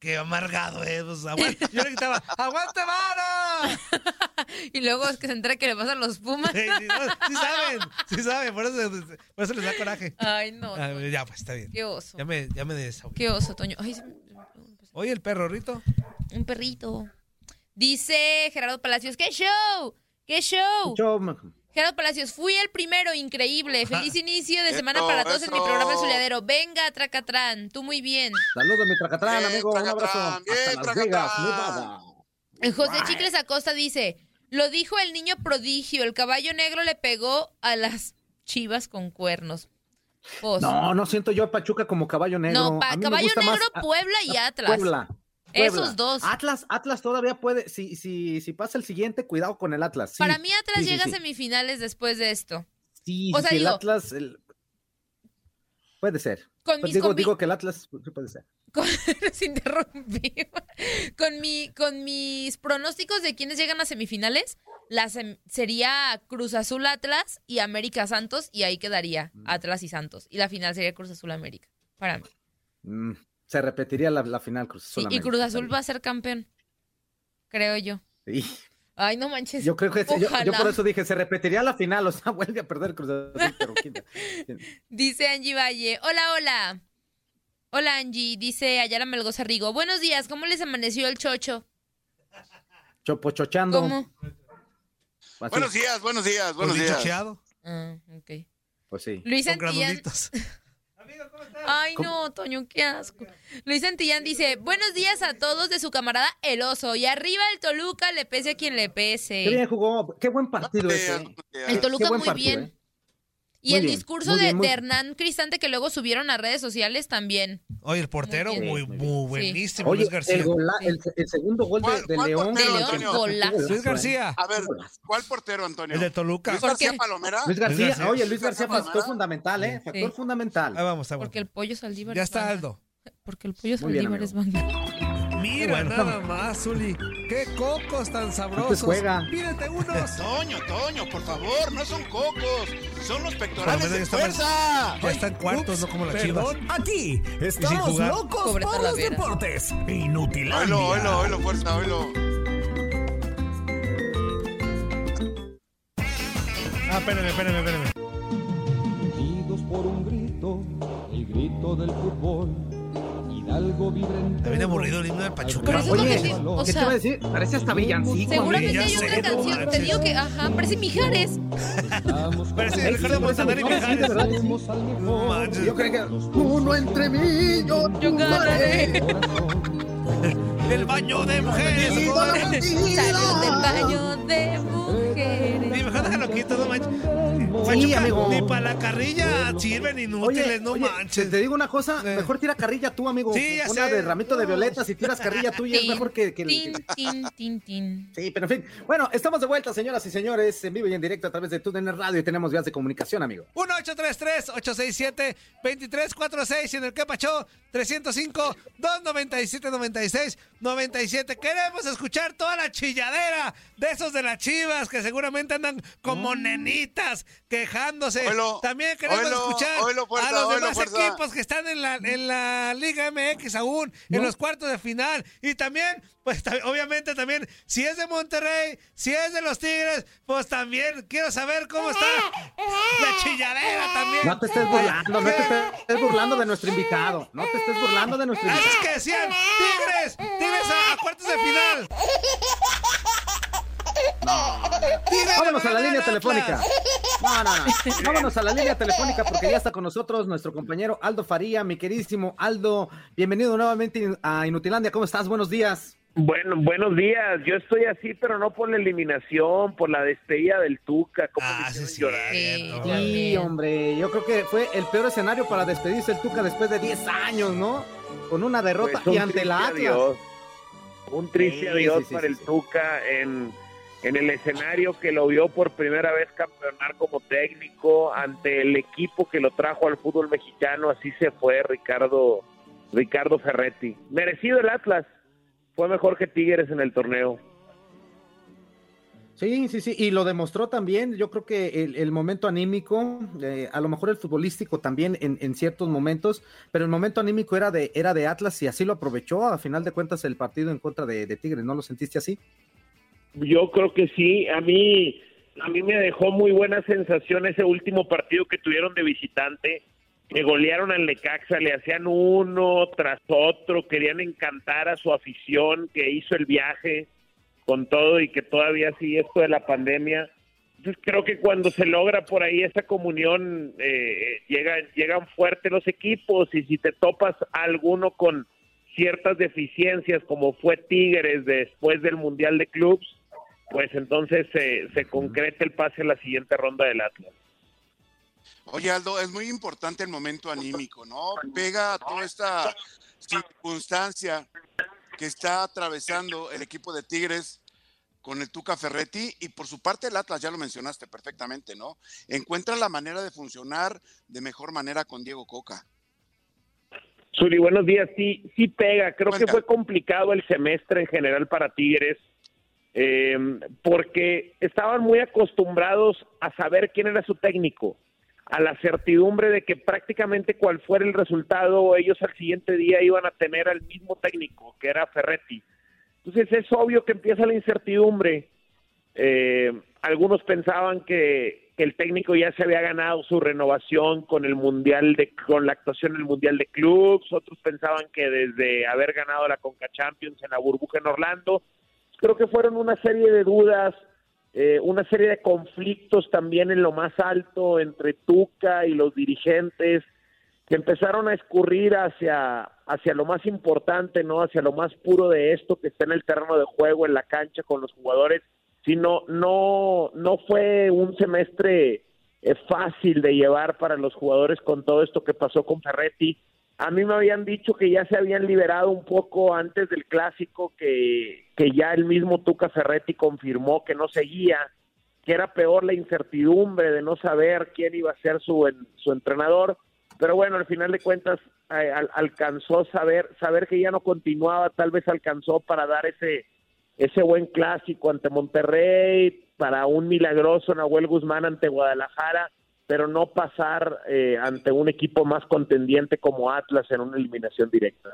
qué amargado, eh. pues, aguanta. Yo le gritaba, ¡aguante, vara! Y luego es que se entera que le pasan los Pumas. Sí, sí, no, sí saben, sí saben, por eso, por eso les da coraje. Ay, no. Ah, no. ya, pues está bien. Qué oso. Ya me, ya me desahogué. Qué oso, Toño. Ay, se me- Oye, el perro Rito. un perrito. Dice Gerardo Palacios, ¡qué show! ¡Qué show! Yo- Gerardo Palacios, fui el primero, increíble. Feliz inicio de semana Eso, para todos en mi programa El Soleadero. Venga, Tracatrán, tú muy bien. Saludos, mi Tracatrán, Bien, amigo. Un abrazo. Bien, Hasta Las Tracatrán. Vegas, Nevada. El José Chicles Acosta dice, lo dijo el niño prodigio, el caballo negro le pegó a las chivas con cuernos. No, no siento yo a Pachuca como caballo negro. No, pa- A mí me caballo gusta más negro, a- Puebla y Atlas. Puebla. Esos dos. Atlas, Atlas todavía puede, si, si, si pasa el siguiente, cuidado con el Atlas. sí. Para mí Atlas Sí, llega sí. a semifinales después de esto. Sí, o sea, el Atlas, el- puede ser. Con Pues digo, digo que el Atlas sí puede ser. con, nos interrumpí. con mi con mis pronósticos de quienes llegan a semifinales, la sem- sería Cruz Azul Atlas y América Santos y ahí quedaría Mm. Atlas y Santos y la final sería Cruz Azul América para mí. Mm, se repetiría la, la final Cruz Sí, Azul y América, Cruz Azul va a ser campeón. Creo yo. Sí. Ay, no manches. Yo creo que yo, yo por eso dije, se repetiría la final, o sea, vuelve a perder Cruz Azul, pero Dice Angie Valle. Hola, hola. Hola, Angie. Dice Ayala Melgoza Rigo. Buenos días. ¿Cómo les amaneció el chocho? chopochochando. ¿Cómo? Así, Buenos días, buenos días, buenos días. dichocheado, Ah, ok. Pues sí. Luis con Ay, no, Toño, qué asco. Luis Santillán dice, buenos días a todos de su camarada El Oso. Y arriba el Toluca, le pese a quien le Qué pese. bien jugó, qué buen partido ese. ¿eh? El Qué Toluca muy partido, bien. ¿eh? Y Muy el bien, discurso de, bien, muy- de Hernán Cristante que luego subieron a redes sociales también. Oye, el portero, Muy muy, muy buenísimo, Oye, Luis García. el, gola- el, el segundo gol de, ¿Cuál- de León. portero, De León, Antonio? golazo. Luis García, A ver, ¿cuál portero, Antonio? el de Toluca. ¿Luis ¿Por García? Palomera? Luis García, Luis García. oye, Luis García, García factor fundamental, ¿eh? Factor Sí. fundamental. Ahí vamos, bueno. Porque el pollo Saldívar Ya es está. Aldo. Porque el pollo Saldívar es banda. Mira bueno. nada más, Zuli. Qué cocos tan sabrosos. juega. Pídete unos. Toño, Toño, por favor, no son cocos, son los pectorales Palomera de fuerza. Ya está en cuartos, no como las chivas. Aquí estamos locos Pobre por los deportes. Inutilandia. Oilo, oilo, oilo, fuerza, oilo. Ah, espérame, espérame, espérame. Unidos por un grito, el grito del fútbol. Está bien aburrido el himno del Pachuca. Por eso es lo Oye, que te- o ¿qué te sea, iba a decir? Parece hasta villancico. Seguramente hay sé, otra no canción. Te manches. digo que, ajá, parece Mijares. Parece Ricardo Montaner y no, Mijares. No manches. Yo creo que uno entre mí, yo, Yo ganaré. El baño de mujeres. Salud del baño de mujeres. No manches. Sí, amigo. Ni para la carrilla sirven inútiles, Oye, no oye, manches. te, digo una cosa, Eh. mejor tira carrilla tú, amigo. Sí, ya Una sé. de ramito de violetas y tiras carrilla tú y es mejor que, que el- tin, tin, tin, tin. Sí, pero en fin. Bueno, estamos de vuelta, señoras y señores, en vivo y en directo a través de TUDN Radio y tenemos vías de comunicación, amigo. 1-833-867-2346 y en el que pachó 305-297-96-97. Queremos escuchar toda la chilladera de esos de las chivas que seguramente andan como nenitas quejándose. Oilo, También queremos oilo, escuchar oilo, fuerza, a los demás fuerza. equipos que están en la, en la Liga MX aún, en los cuartos de final. Y también, pues obviamente también, si es de Monterrey, si es de los Tigres, pues también quiero saber cómo está la chilladera también. No te estés burlando, no te estés burlando de nuestro invitado. No te estés burlando de nuestro invitado. es que decían, Tigres, Tigres a, a cuartos de final. Tigres Vámonos a la línea telefónica. No, no, no. Vámonos a la línea telefónica porque ya está con nosotros nuestro compañero Aldo Faría, mi queridísimo Aldo. Bienvenido nuevamente a Inutilandia. ¿Cómo estás? Buenos días. Bueno, buenos días. Yo estoy así, pero no por la eliminación, por la despedida del Tuca. ¿Cómo Ah, sí? Sí, No. Sí, hombre, yo creo que fue el peor escenario para despedirse el Tuca después de 10 años, ¿no? Con una derrota Pues, y ante la Atlas. adiós. Un triste Sí, adiós sí, sí, para sí, el sí. Tuca en, en el escenario que lo vio por primera vez campeonar como técnico ante el equipo que lo trajo al fútbol mexicano. Así se fue Ricardo, Ricardo Ferretti. Merecido el Atlas. Fue mejor que Tigres en el torneo. Sí, sí, sí, y lo demostró también. Yo creo que el, momento anímico, eh, a lo mejor el futbolístico también en, en ciertos momentos, pero el momento anímico era de, era de Atlas y así lo aprovechó. A final de cuentas, el partido en contra de Tigres, ¿no lo sentiste así? Yo creo que sí. A mí, a mí me dejó muy buena sensación ese último partido que tuvieron de visitante. Que golearon al Necaxa, le hacían uno tras otro, querían encantar a su afición que hizo el viaje con todo y que todavía sigue esto de la pandemia. Entonces creo que cuando se logra por ahí esa comunión, eh, llegan, llegan fuertes los equipos y si te topas alguno con ciertas deficiencias como fue Tigres después del Mundial de Clubs, pues entonces se, se concreta el pase a la siguiente ronda del Atlas. Oye, Aldo, es muy importante el momento anímico, ¿no? Pega toda esta circunstancia que está atravesando el equipo de Tigres con el Tuca Ferretti y por su parte el Atlas, ya lo mencionaste perfectamente, ¿no? Encuentra la manera de funcionar de mejor manera con Diego Coca. Suri, buenos días. Sí, sí pega. Creo Cuenta. que fue complicado el semestre en general para Tigres, eh, porque estaban muy acostumbrados a saber quién era su técnico, a la certidumbre de que prácticamente cual fuera el resultado, ellos al siguiente día iban a tener al mismo técnico, que era Ferretti. Entonces es obvio que empieza la incertidumbre. Eh, algunos pensaban que, el técnico ya se había ganado su renovación con el mundial de con la actuación en el mundial de clubs, otros pensaban que desde haber ganado la Conca Champions en la burbuja en Orlando, creo que fueron una serie de dudas, eh, una serie de conflictos también en lo más alto entre Tuca y los dirigentes que empezaron a escurrir hacia hacia lo más importante, no hacia lo más puro de esto que está en el terreno de juego, en la cancha con los jugadores, sino no no fue un semestre eh, fácil de llevar para los jugadores con todo esto que pasó con Ferretti. A mí me habían dicho que ya se habían liberado un poco antes del clásico, que, que ya el mismo Tuca Ferretti confirmó que no seguía, que era peor la incertidumbre de no saber quién iba a ser su, en- su entrenador. Pero bueno, al final de cuentas eh, al- alcanzó saber saber que ya no continuaba, tal vez alcanzó para dar ese ese buen clásico ante Monterrey, para un milagroso Nahuel Guzmán ante Guadalajara, pero no pasar eh, ante un equipo más contendiente como Atlas en una eliminación directa.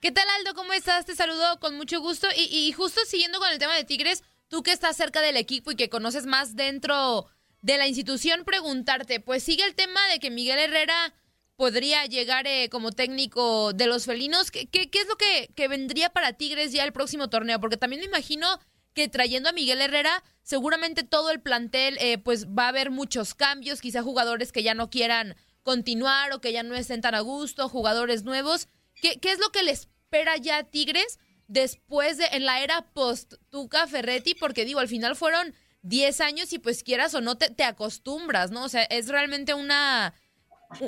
¿Qué tal, Aldo? ¿Cómo estás? Te saludo con mucho gusto. Y, y justo siguiendo con el tema de Tigres, tú que estás cerca del equipo y que conoces más dentro de la institución, preguntarte, pues sigue el tema de que Miguel Herrera podría llegar eh, como técnico de los felinos. ¿Qué, qué, qué es lo que, que vendría para Tigres ya el próximo torneo? Porque también me imagino que trayendo a Miguel Herrera, seguramente todo el plantel, eh, pues va a haber muchos cambios, quizá jugadores que ya no quieran continuar o que ya no estén tan a gusto, jugadores nuevos. ¿Qué, qué es lo que le espera ya a Tigres después de, en la era post-Tuca Ferretti? Porque digo, al final fueron 10 años y pues quieras o no te, te acostumbras, ¿no? O sea, es realmente una,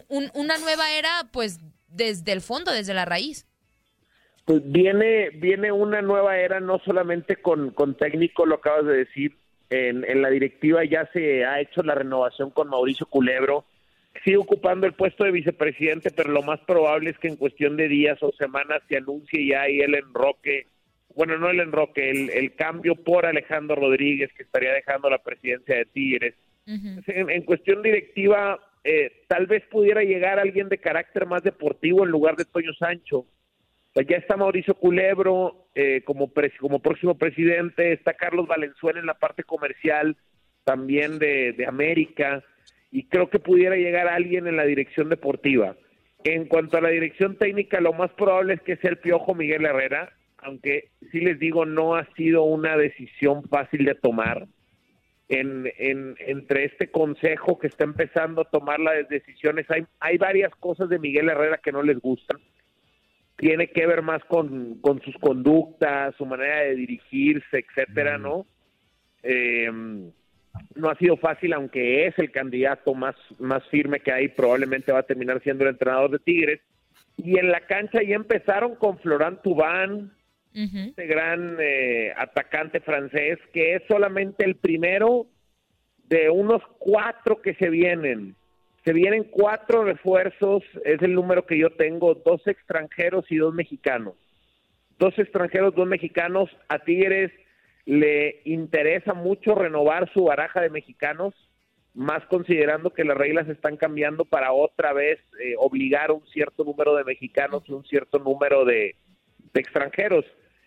un- una nueva era pues desde el fondo, desde la raíz. Pues viene, viene una nueva era, no solamente con, con técnico, lo acabas de decir, en, en la directiva ya se ha hecho la renovación con Mauricio Culebro, sigue ocupando el puesto de vicepresidente, pero lo más probable es que en cuestión de días o semanas se anuncie ya ahí el enroque, bueno, no el enroque, el, el cambio por Alejandro Rodríguez, que estaría dejando la presidencia de Tigres. En, en cuestión directiva, eh, tal vez pudiera llegar alguien de carácter más deportivo en lugar de Toño Sancho. Ya está Mauricio Culebro eh, como, como próximo presidente, está Carlos Valenzuela en la parte comercial también de, de América, y creo que pudiera llegar alguien en la dirección deportiva. En cuanto a la dirección técnica, lo más probable es que sea el Piojo Miguel Herrera, aunque sí les digo, no ha sido una decisión fácil de tomar. En, en- entre este consejo que está empezando a tomar las decisiones, hay, hay varias cosas de Miguel Herrera que no les gustan tiene que ver más con, con sus conductas, su manera de dirigirse, etcétera, ¿no? Eh, no ha sido fácil, aunque es el candidato más, más firme que hay, probablemente va a terminar siendo el entrenador de Tigres. Y en la cancha ya empezaron con Florent Tubán, este gran eh, atacante francés, que es solamente el primero de unos cuatro que se vienen. Se vienen cuatro refuerzos, es el número que yo tengo, dos extranjeros y dos mexicanos. Dos extranjeros, dos mexicanos. A Tigres le interesa mucho renovar su baraja de mexicanos, más considerando que las reglas están cambiando para otra vez eh, obligar un cierto número de mexicanos y un cierto número de, de extranjeros.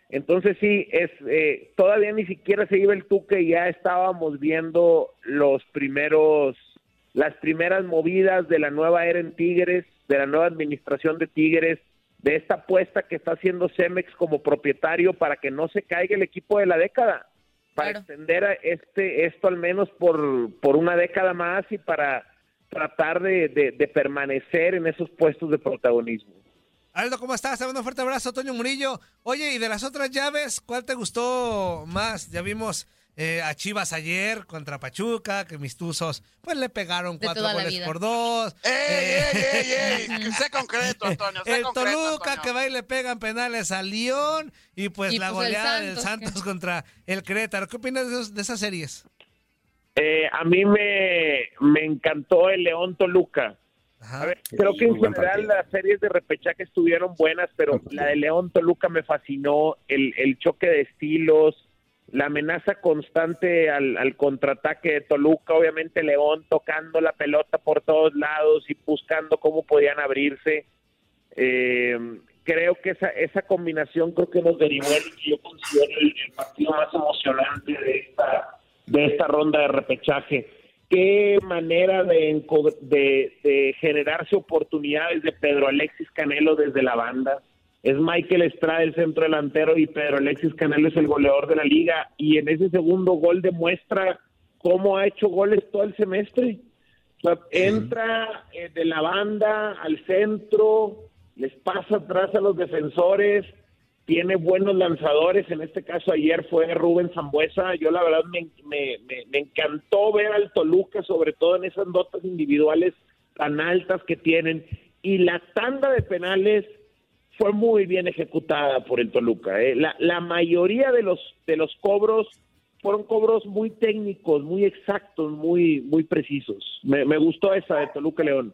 Entonces sí, es eh, todavía ni siquiera se iba el tuque y ya estábamos viendo los primeros, las primeras movidas de la nueva era en Tigres, de la nueva administración de Tigres, de esta apuesta que está haciendo Cemex como propietario para que no se caiga el equipo de la década, para extender a este esto al menos por, por una década más y para tratar de, de- de permanecer en esos puestos de protagonismo. Aldo, ¿cómo estás? Te mando un fuerte abrazo, Toño Murillo. Oye, y de las otras llaves, ¿cuál te gustó más? Ya vimos eh, a Chivas ayer contra Pachuca, que mis tuzos pues le pegaron De cuatro goles vida. por dos. ¡Ey, Eh, ey, ey, ey! Sé concreto, Antonio, sé el concreto, Toluca Antonio. que va y le pegan penales al León y pues Y, la pues, goleada del Santos, contra el Querétaro. ¿Qué opinas de, esos- de esas series? Eh, a mí me, me encantó el León Toluca. A ver, creo que en general las series de repechaje estuvieron buenas, pero la de León Toluca me fascinó, el, el choque de estilos, la amenaza constante al, al contraataque de Toluca, obviamente León tocando la pelota por todos lados y buscando cómo podían abrirse. Eh, creo que esa, esa combinación creo que nos derivó el que yo considero el, partido más emocionante de esta, de esta ronda de repechaje. Qué manera de, de generarse oportunidades de Pedro Alexis Canelo desde la banda. Es Michael Estrada el centro delantero y Pedro Alexis Canelo es el goleador de la liga. Y en ese segundo gol demuestra cómo ha hecho goles todo el semestre. O sea, entra eh, de la banda al centro, les pasa atrás a los defensores, tiene buenos lanzadores, en este caso ayer fue Rubén Zambuesa, yo la verdad me, me, me, me encantó ver al Toluca, sobre todo en esas notas individuales tan altas que tienen, y la tanda de penales fue muy bien ejecutada por el Toluca. ¿eh? La, la mayoría de los, de los cobros fueron cobros muy técnicos, muy exactos, muy, muy precisos. Me, me gustó esa de Toluca León.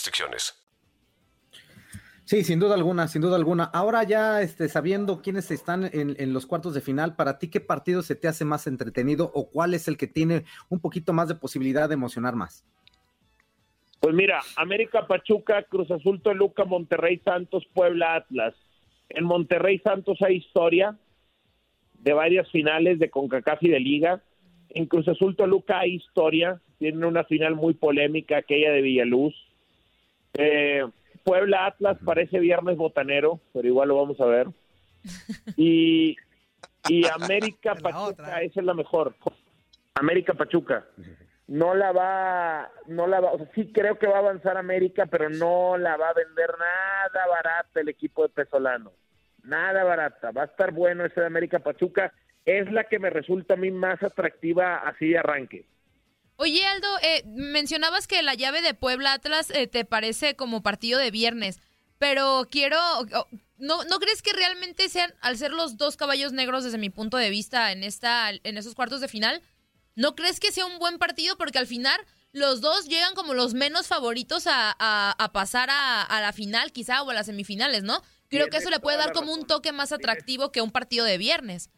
restricciones. Sí, sin duda alguna, sin duda alguna. Ahora ya este, sabiendo quiénes están en, en, los cuartos de final, para ti, ¿qué partido se te hace más entretenido o cuál es el que tiene un poquito más de posibilidad de emocionar más? Pues mira, América Pachuca, Cruz Azul Toluca, Monterrey Santos, Puebla Atlas. En Monterrey Santos hay historia de varias finales de CONCACAF y de Liga. En Cruz Azul Toluca hay historia, tienen una final muy polémica, aquella de Villaluz eh, Puebla Atlas parece viernes botanero, pero igual lo vamos a ver. Y, y América Pachuca, esa es la mejor. América Pachuca. No la va, no la va, o sea, sí creo que va a avanzar América, pero no la va a vender nada barata el equipo de Pesolano. Nada barata. Va a estar bueno ese de América Pachuca. Es la que me resulta a mí más atractiva así de arranque. Oye, Aldo, eh, mencionabas que la llave de Puebla Atlas eh, te parece como partido de viernes, pero quiero, ¿no, ¿no crees que realmente sean, al ser los dos caballos negros desde mi punto de vista en, esta, en esos cuartos de final, ¿no crees que sea un buen partido? Porque al final los dos llegan como los menos favoritos a, a, a pasar a, a, la final, quizá, o a las semifinales, ¿no? Creo que eso le puede dar como un toque más atractivo que un partido de viernes.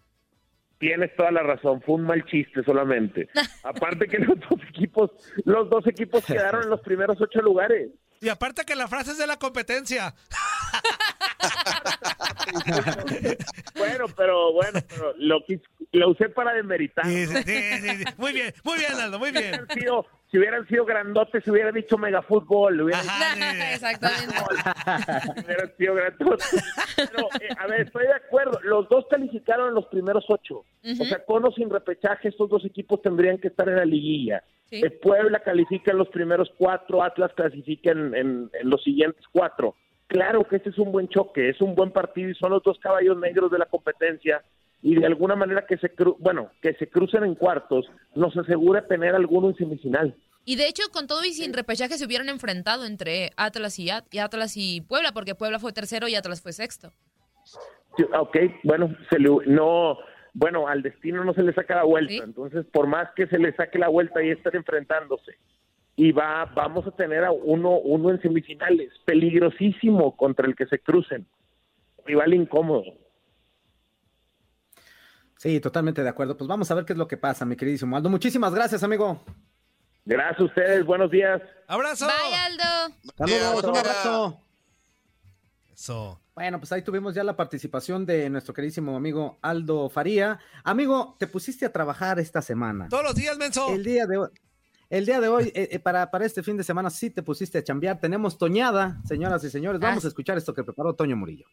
Tienes toda la razón, fue un mal chiste solamente. Aparte que los dos equipos, los dos equipos quedaron en los primeros ocho lugares. Y aparte que la frase es de la competencia. bueno, pero bueno, pero lo, lo usé para demeritar. Sí, sí, sí, muy bien, muy bien, Aldo, muy bien. Sido, si hubieran sido grandotes, se hubiera dicho megafútbol. Hubiera Ajá, dicho, Exactamente. si hubieran sido grandotes. Pero, eh, a ver, estoy de acuerdo. Los dos calificaron en los primeros ocho. Uh -huh. O sea, con o sin repechaje, estos dos equipos tendrían que estar en la liguilla. Sí. El Puebla califica en los primeros cuatro, Atlas clasifica en, en, en los siguientes cuatro claro que este es un buen choque, es un buen partido y son los dos caballos negros de la competencia y de alguna manera que se cru bueno, que se crucen en cuartos nos asegura tener alguno en semifinal. Y de hecho, con todo y sin repechaje se hubieran enfrentado entre Atlas y, At y Atlas y Puebla, porque Puebla fue tercero y Atlas fue sexto. Ok, bueno, se le, no, bueno, al destino no se le saca la vuelta, ¿Sí? entonces por más que se le saque la vuelta y estén enfrentándose, y va vamos a tener a uno uno en semifinales peligrosísimo contra el que se crucen rival incómodo sí totalmente de acuerdo pues vamos a ver qué es lo que pasa mi queridísimo Aldo muchísimas gracias amigo gracias a ustedes buenos días abrazo bye Aldo saludos un abrazo eso bueno, pues ahí tuvimos ya la participación de nuestro queridísimo amigo Aldo Faría. Amigo, te pusiste a trabajar esta semana. Todos los días, menso. El día de hoy. El día de hoy, eh, eh, para, para este fin de semana, sí te pusiste a chambear. Tenemos Toñada, señoras y señores. Vamos ah. a escuchar esto que preparó Toño Murillo.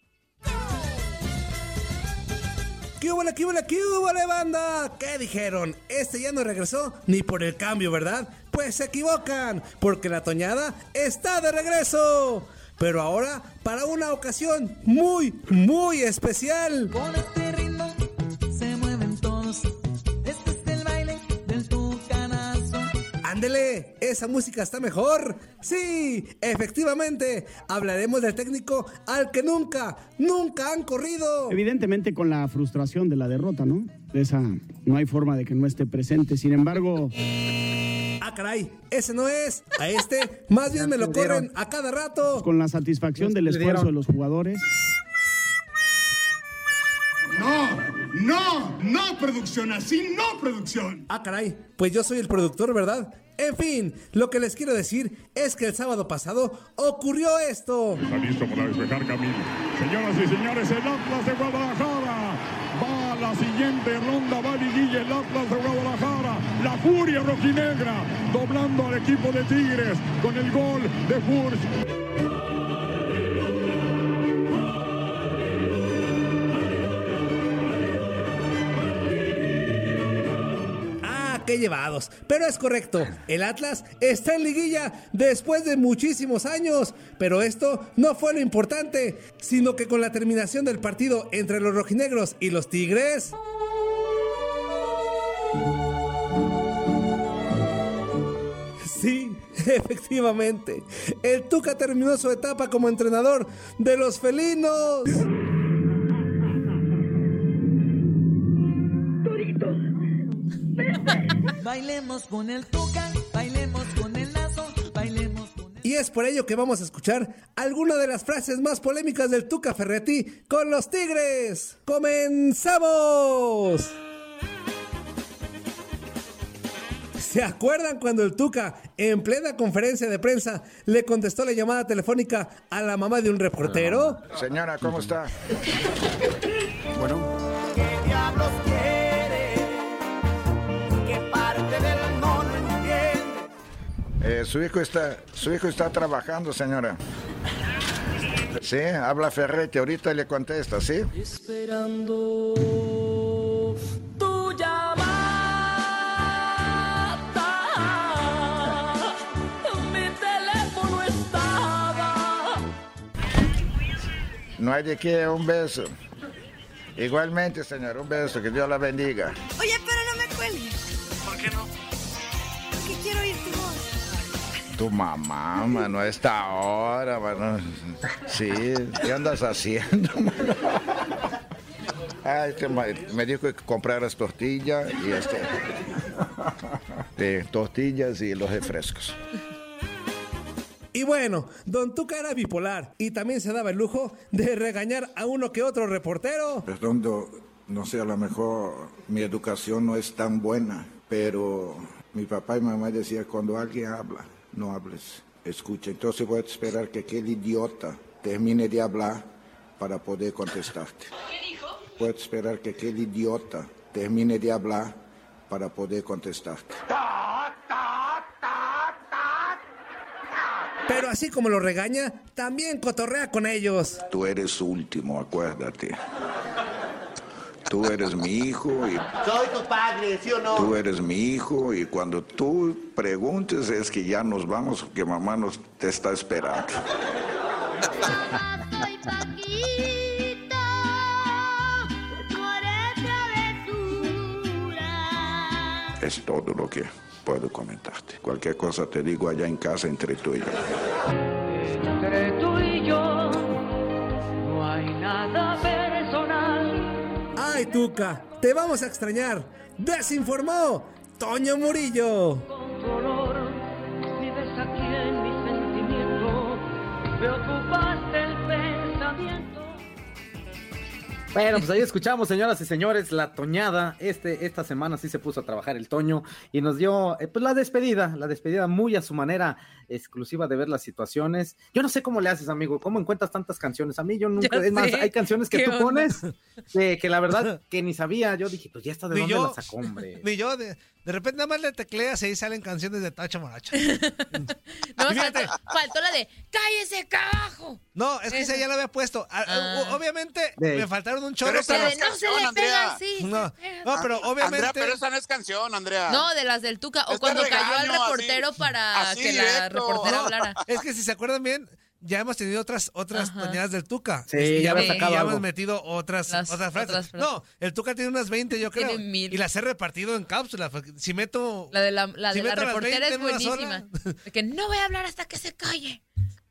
¿Qué hubo, qué hubo, qué hubo, banda? ¿Qué dijeron? Este ya no regresó ni por el cambio, ¿verdad? Pues se equivocan, porque la Toñada está de regreso. Pero ahora para una ocasión muy, muy especial. Con este ritmo se mueven todos. Ándele, esa música está mejor. Sí, efectivamente, hablaremos del técnico al que nunca, nunca han corrido. Evidentemente con la frustración de la derrota, ¿no? Esa no hay forma de que no esté presente. Sin embargo... Ah, caray, ese no es. A este, más bien me lo corren a cada rato. Con la satisfacción del esfuerzo de los jugadores. No, no, producción, así no, producción. Ah, caray, pues yo soy el productor, ¿verdad? En fin, lo que les quiero decir es que el sábado pasado ocurrió esto. Está listo para despejar camino. Señoras y señores, el Atlas de Guadalajara va a la siguiente ronda, va Liguilla, el Atlas de Guadalajara, la furia rojinegra, doblando al equipo de Tigres con el gol de Furch. Llevados. Pero es correcto, el Atlas está en liguilla después de muchísimos años. Pero esto no fue lo importante, sino que con la terminación del partido entre los rojinegros y los Tigres... Sí, efectivamente. El Tuca terminó su etapa como entrenador de los felinos. Bailemos con el tuca, bailemos con el lazo, bailemos con Y es por ello que vamos a escuchar alguna de las frases más polémicas del Tuca Ferretti con los Tigres. ¡Comenzamos! ¿Se acuerdan cuando el Tuca, en plena conferencia de prensa, le contestó la llamada telefónica a la mamá de un reportero? Señora, ¿cómo está? Bueno. Eh, su hijo está, su hijo está trabajando, señora. Sí, habla Ferretti, ahorita le contesta, ¿sí? Esperando tu llamada. Mi teléfono estaba. No hay de qué, un beso. Igualmente, señor, un beso, que Dios la bendiga. Oye, pero no me cuelgues. Tu mamá, mano, a esta hora, mano. Sí, ¿qué andas haciendo, mano? Ay, este ma- me dijo que compraras tortillas y este. de tortillas y los refrescos. Y bueno, Don Tuca era bipolar y también se daba el lujo de regañar a uno que otro reportero. Perdón, do- no sé, a lo mejor mi educación no es tan buena, pero mi papá y mamá decían, cuando alguien habla, no hables, escucha. Entonces voy a esperar que aquel idiota termine de hablar para poder contestarte. ¿Qué dijo? Voy a esperar que aquel idiota termine de hablar para poder contestarte. Pero así como lo regaña, también cotorrea con ellos. Tú eres último, acuérdate. Tú eres mi hijo y Soy tu padre, ¿sí o no? Tú eres mi hijo y cuando tú preguntes es que ya nos vamos porque mamá nos te está esperando. Es todo lo que puedo comentarte. Cualquier cosa te digo allá en casa entre tú y yo. Entre tú y yo no hay nada. ¡Ay, Tuca! ¡Te vamos a extrañar! ¡Desinformó! ¡Toño Murillo! Con tu olor vives aquí en mi sentimiento. Me ocupaste el pensamiento. Bueno, pues ahí escuchamos, señoras y señores, la toñada. Este, esta semana sí se puso a trabajar el Toño y nos dio eh, pues la despedida, la despedida muy a su manera exclusiva de ver las situaciones. Yo no sé cómo le haces, amigo, cómo encuentras tantas canciones. A mí yo nunca, Ya es más, hay canciones que ¿Qué tú onda? pones que, que la verdad que ni sabía. Yo dije, pues ya está de Ni dónde yo. la sacó, hombre. Ni yo, de, de repente nada más le tecleas y ahí salen canciones de Tacha Moracha. No, faltó, faltó la de ¡Cállese, carajo! No, es que esa ya la había puesto. Ah, Ah. Obviamente De- me faltaron un chorro. Pero esa no se le pega Andrea. así. No, no, pero obviamente. Andrea, pero esa no es canción, Andrea. No, de las del Tuca. O Este cuando cayó al regaño, así- reportero para así que la. Reportera No, hablara. Es que si se acuerdan bien, ya hemos tenido otras otras toñadas del Tuca. Sí, Y ya ya, había y sacado ya hemos metido otras, Las otras frases. otras frases. No, el Tuca tiene unas 20, yo creo. Tiene mil. Y las he repartido en cápsulas. Si meto. La de la, la, si de la meto las reportera 20 es buenísima. De que no voy a hablar hasta que se calle.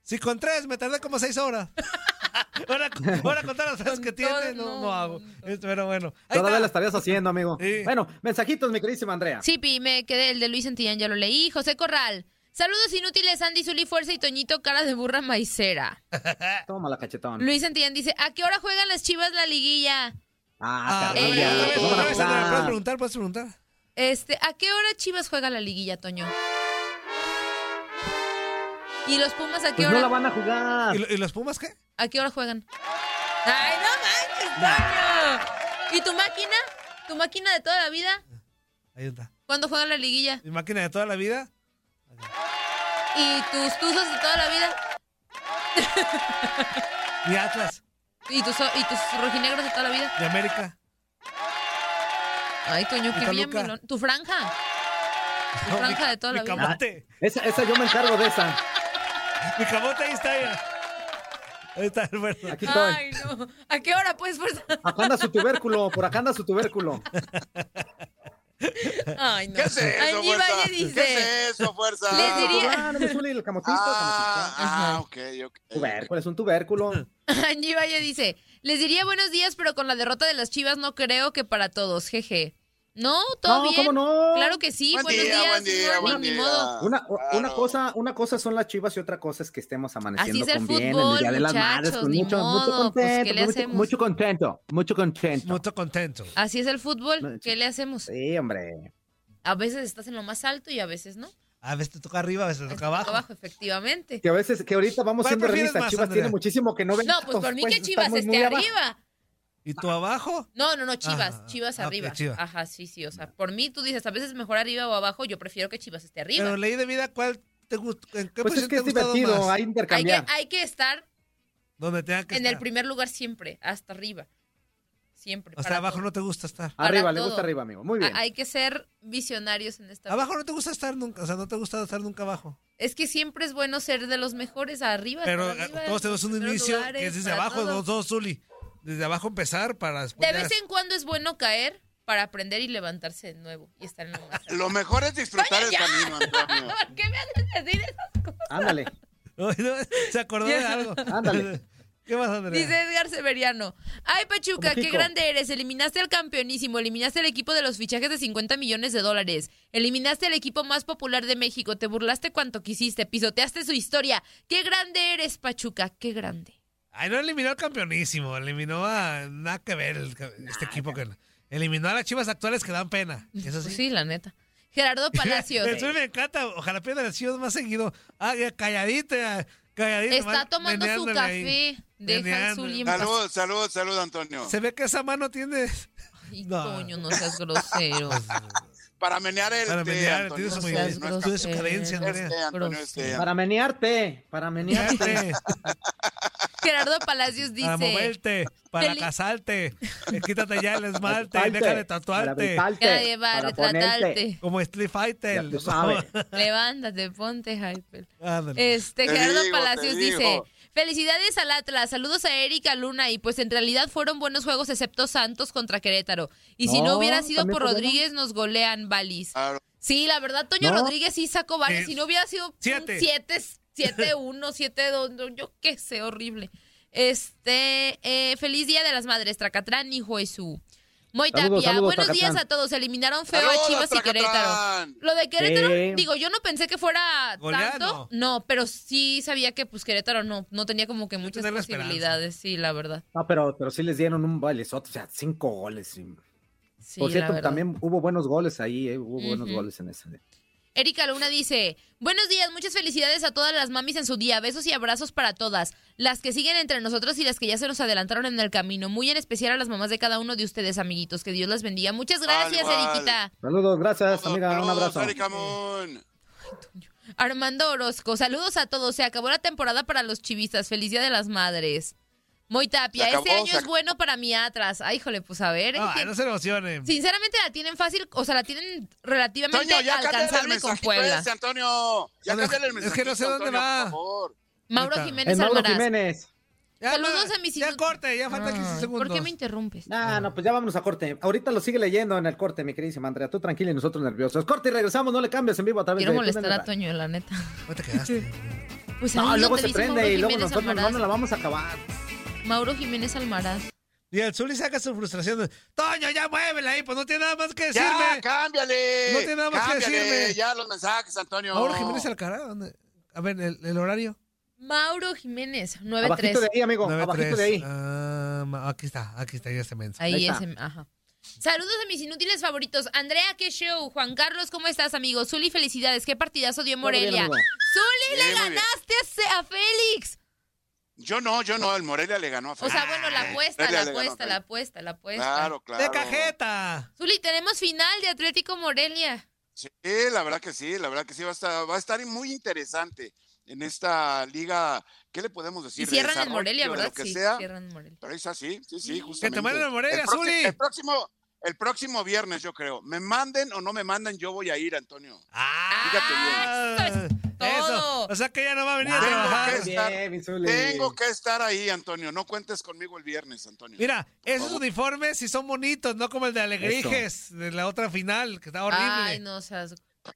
Si con tres me tardé como seis horas. ahora, ahora contar las frases que tiene, no, no hago. Pero bueno. Todavía está. la estarías haciendo, amigo. Bueno, mensajitos, mi queridísima Andrea. Sí, Pi, me quedé. El de Luis Santillán ya lo leí. José Corral. Saludos inútiles, Andy Zuli Fuerza y Toñito Cara de Burra Maicera. Toma la cachetón. Luis Santillán dice, ¿a qué hora juegan las chivas la liguilla? Ah, Ah, pues. ¿Puedes preguntar? ¿Puedes preguntar? Este, ¿a qué hora Chivas juega la liguilla, Toño? ¿Y los Pumas a qué Pues hora? no la van a jugar. ¿Y, y los Pumas qué? ¿A qué hora juegan? Ay, no manches, Toño. ¿Y tu máquina? ¿Tu máquina de toda la vida? Ahí está. ¿Cuándo juega la liguilla? Mi máquina de toda la vida. ¿Y tus tuzos de toda la vida? Mi Atlas. ¿Y tus, y tus rojinegros de toda la vida? De América. Ay, Toño, qué bien. ¿Tu franja? Tu No, franja mi- de toda mi la vida. camote. Esa, esa yo me encargo de esa. Mi camote ahí está. ya. Ahí está, Alberto. Aquí estoy. Ay, no. ¿A qué hora, pues, fuerza? Acá anda su tubérculo, por acá anda su tubérculo. Ay, no. ¿Qué es eso, Angie fuerza? Valle dice. ¿Qué es eso, fuerza? Les diría- Ah, no me suele el camotito. Ah, ah, ok, ok. Tubérculo, es un tubérculo. Angie Valle dice, les diría buenos días, pero con la derrota de las Chivas no creo que para todos, jeje. No, todo No, bien. ¿cómo no? Claro que sí, Buen buenos día, días, buen día, buen ni día. modo. Una, una Claro. cosa, una cosa son las chivas y otra cosa es que estemos amaneciendo Así es el con bien en fútbol, el Día de las Madres, muchachos, con ni mucho, mucho pues, contento, ¿qué le mucho, hacemos? mucho contento, mucho contento. Mucho contento. Así es el fútbol, ¿qué le hacemos? Sí, hombre. A veces estás en lo más alto y a veces no. A veces te toca arriba, a veces te toca abajo. Abajo, efectivamente. Que a veces, que ahorita vamos ¿Cuál siendo realistas, Chivas Andrea? tiene muchísimo que no ven. No, pues por mí que Chivas estamos esté arriba. ¿Y tú abajo? No, no, no, Chivas, Ah, Chivas ah, arriba. Chivas. Ajá, sí, sí, o sea, por mí tú dices, a veces mejor arriba o abajo, yo prefiero que Chivas esté arriba. Pero ley de vida, ¿cuál te gusta? ¿En qué Pues es posición que te es divertido, más? hay hay, que, intercambiar. hay que estar Donde tenga que en el primer lugar siempre, hasta arriba. Siempre. O sea, abajo todo. no te gusta estar. Arriba, le gusta arriba, amigo. Muy bien. A- Hay que ser visionarios en esta Abajo no te gusta estar nunca, o sea, no te gusta estar nunca abajo. Es que siempre es bueno ser de los mejores arriba. Pero estar arriba, eh, todos tenemos un inicio lugares, que es desde abajo, todo. los dos, Zuli. Desde abajo empezar para después. De vez en cuando es bueno caer para aprender y levantarse de nuevo y estar en lo más. Lo mejor es disfrutar el camino, Antonio. ¿Por qué me haces decir eso? Ándale, Ay, no, Se acordó de algo. ándale. ¿Qué más, Andrea? Dice Edgar Severiano. Ay, Pachuca, qué grande eres. Eliminaste al campeonísimo, eliminaste al equipo de los fichajes de 50 millones de dólares. Eliminaste al equipo más popular de México. Te burlaste cuanto quisiste, pisoteaste su historia. Qué grande eres, Pachuca, qué grande. Ay, no eliminó al campeonísimo, eliminó a nada que ver el este equipo que eliminó a las chivas actuales que dan pena. Eso sí. Pues sí, la neta. Gerardo Palacios. Zuli me encanta, ojalá pierdan las chivas más seguido. Ah, ya, calladita, calladita. Está mal- tomando su ahí. café. Deja en paz. Salud, salud, salud, Antonio. Se ve que esa mano tiene Ay, No. coño, no seas grosero. Para menear el para té, menear, Antonio. tiene su cadencia, Es Andrea. té, Antonio, es té. Para menearte, para menearte. Gerardo Palacios Para dice. moverte, para casarte. Eh, Quítate ya el esmalte, deja de para tatuarte. Para llevar, para ponerte. retratarte. Como Street Fighter. Levántate, ponte hyper. Este, Te Gerardo digo, Palacios digo. Felicidades al Atlas, saludos a Erika Luna y pues en realidad fueron buenos juegos excepto Santos contra Querétaro. Y si no No, hubiera sido por. Rodríguez nos golean Balis. Claro. Sí, la verdad, Toño No. Rodríguez sí sacó varios. Sí. Si no hubiera sido un Siete. 7, 7, 1, 7, 2, yo qué sé, horrible. Este, eh, feliz día de las madres, Tracatrán, hijo de su. Moy Saludos, Tapia, saludos, buenos días a todos. Eliminaron feo Saludos, a Chivas y. Querétaro. Lo de Querétaro, Sí. digo, yo no pensé que fuera tanto. No. pero sí sabía que pues Querétaro no, no tenía como que muchas posibilidades, sí, la verdad. No, pero, pero sí les dieron un bailezote, o sea, cinco goles. y- Sí, Por cierto, también hubo buenos goles ahí, eh, hubo buenos goles en ese. Erika Luna dice, buenos días, muchas felicidades a todas las mamis en su día, besos y abrazos para todas, las que siguen entre nosotros y las que ya se nos adelantaron en el camino, muy en especial a las mamás de cada uno de ustedes, amiguitos, que Dios las bendiga. Muchas gracias. Eriquita. Saludos, gracias, amiga, un abrazo. Erika Moon. Armando Orozco, saludos a todos, se acabó la temporada para los chivistas, feliz día de las madres. Moy Tapia, acabó, este año es bueno para mi Atlas. Ay, híjole, pues a ver. Ay, no se emocionen. Sinceramente la tienen fácil, o sea, la tienen relativamente Toño, ya cámbiale el alcanzable con Puebla. ese, Antonio. Ya No, el es que no sé dónde Antonio, va. por favor. Mauro. Jiménez El Mauro Almaraz. Jiménez. Ya, Saludos no, a mis Ya hijos. corte, ya faltan 15 Ay, segundos. ¿Por qué me interrumpes? Ah, no, pues ya vámonos a corte. Ahorita lo sigue leyendo en el corte, mi queridísima Andrea. Tú tranquila y nosotros nerviosos. Corte y regresamos, no le cambies en vivo a través Quiero de molestar TUDN a. Toño, la neta. ¿Cómo te quedaste? Pues No, luego se prende y luego nosotros no la vamos a acabar. Mauro Jiménez Almaraz. Y el Zuli saca su frustración. Toño, ya muévela ahí, pues no tiene nada más que Ya, decirme. cámbiale. No tiene nada más que decirme. Ya los mensajes, Antonio. Mauro Jiménez Alcaraz, ¿dónde? A ver, el, el horario. Mauro Jiménez, Abajito 9-3. de ahí, amigo. 9-3. Abajito de ahí. Ah, aquí está, aquí está, ya se mensa. Ahí, Ahí es, está. em- ajá. Saludos a mis inútiles favoritos. Andrea, qué show. Juan Carlos, ¿cómo estás, amigo? Zuli, felicidades. Qué partidazo dio bien, Morelia. amigo. Zuli, Sí, le bien. ganaste a Félix. Yo no, yo no, el Morelia le ganó a O sea, bueno, la apuesta, Morelia la apuesta, la apuesta, la apuesta. Claro, claro. ¡De cajeta! Zuli, tenemos final de Atlético Morelia. Sí, la verdad que sí, la verdad que sí, va a estar, va a estar muy interesante en esta liga. ¿Qué le podemos decir? Y De cierran en Morelia, de ¿verdad? Lo que Sí, sea. cierran en Morelia. Pero es así, sí, sí, Que justamente. te manden a Morelia, el, Zuli. el próximo, el próximo viernes, yo creo. Me manden o no me mandan, yo voy a ir, Antonio. Fíjate bien. Eso. O sea que ya no va a venir a Tengo trabajar. que, estar, tengo que estar ahí, Antonio. No cuentes conmigo el viernes, Antonio. Mira, esos uniformes sí son bonitos, no como el de Alegrijes de la otra final, que está horrible. Ay, no seas...